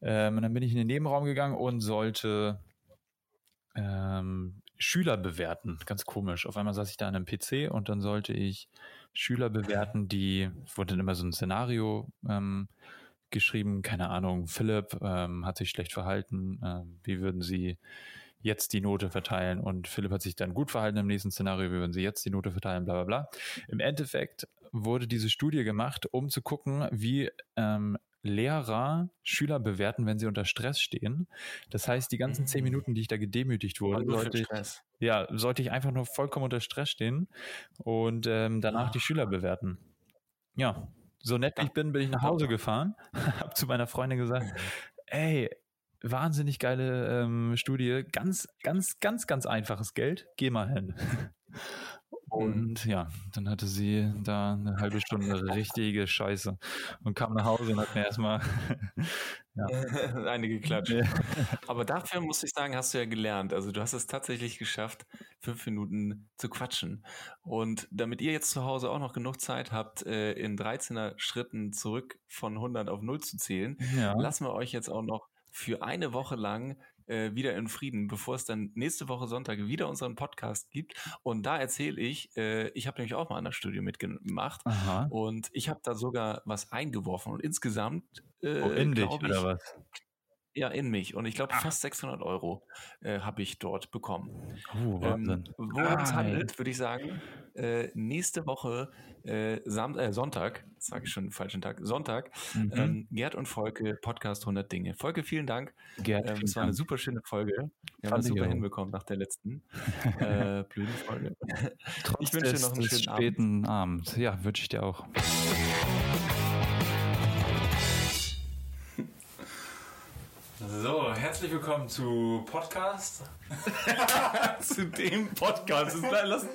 Ähm, und dann bin ich in den Nebenraum gegangen und sollte ähm, Schüler bewerten. Ganz komisch. Auf einmal saß ich da an einem PC und dann sollte ich Schüler bewerten, die, wurde dann immer so ein Szenario ähm, geschrieben, keine Ahnung, Philipp ähm, hat sich schlecht verhalten, ähm, wie würden Sie jetzt die Note verteilen und Philipp hat sich dann gut verhalten im nächsten Szenario, wie würden Sie jetzt die Note verteilen, bla bla bla. Im Endeffekt wurde diese Studie gemacht, um zu gucken, wie ähm, Lehrer Schüler bewerten, wenn sie unter Stress stehen. Das heißt, die ganzen zehn mhm. Minuten, die ich da gedemütigt wurde, sollte ich, ja, sollte ich einfach nur vollkommen unter Stress stehen und ähm, danach die Schüler bewerten. Ja, so nett wie ich bin, bin ich nach Hause gefahren, habe zu meiner Freundin gesagt, ey, wahnsinnig geile ähm, Studie, ganz, ganz, ganz, ganz einfaches Geld, geh mal hin. Und mhm. ja, dann hatte sie da eine halbe Stunde richtige Scheiße und kam nach Hause und hat mir erstmal ja. eine geklatscht. Ja. Aber dafür muss ich sagen, hast du ja gelernt. Also du hast es tatsächlich geschafft, fünf Minuten zu quatschen. Und damit ihr jetzt zu Hause auch noch genug Zeit habt, äh, in 13er Schritten zurück von 100 auf 0 zu zählen, ja. lassen wir euch jetzt auch noch für eine Woche lang äh, wieder in Frieden, bevor es dann nächste Woche Sonntag wieder unseren Podcast gibt. Und da erzähle ich, äh, ich habe nämlich auch mal an der Studie mitgemacht Aha. und ich habe da sogar was eingeworfen und insgesamt äh, oh, in dich, ich, oder was? Ja, in mich. Und ich glaube, fast 600 Euro äh, habe ich dort bekommen. Oh, ähm, worum es handelt, würde ich sagen, äh, nächste Woche äh, äh, Sonntag, sage ich schon falschen Tag, Sonntag, mhm. ähm, Gerd und Volke, Podcast 100 Dinge. Volke, vielen Dank. Gerd, ähm, es war eine super schöne Folge. Wir haben es super hinbekommen nach der letzten äh, blöden Folge. Trotz ich wünsche dir noch einen schönen späten Abend. Abend. Ja, wünsche ich dir auch. So, herzlich willkommen zu Podcast. zu dem Podcast. Lass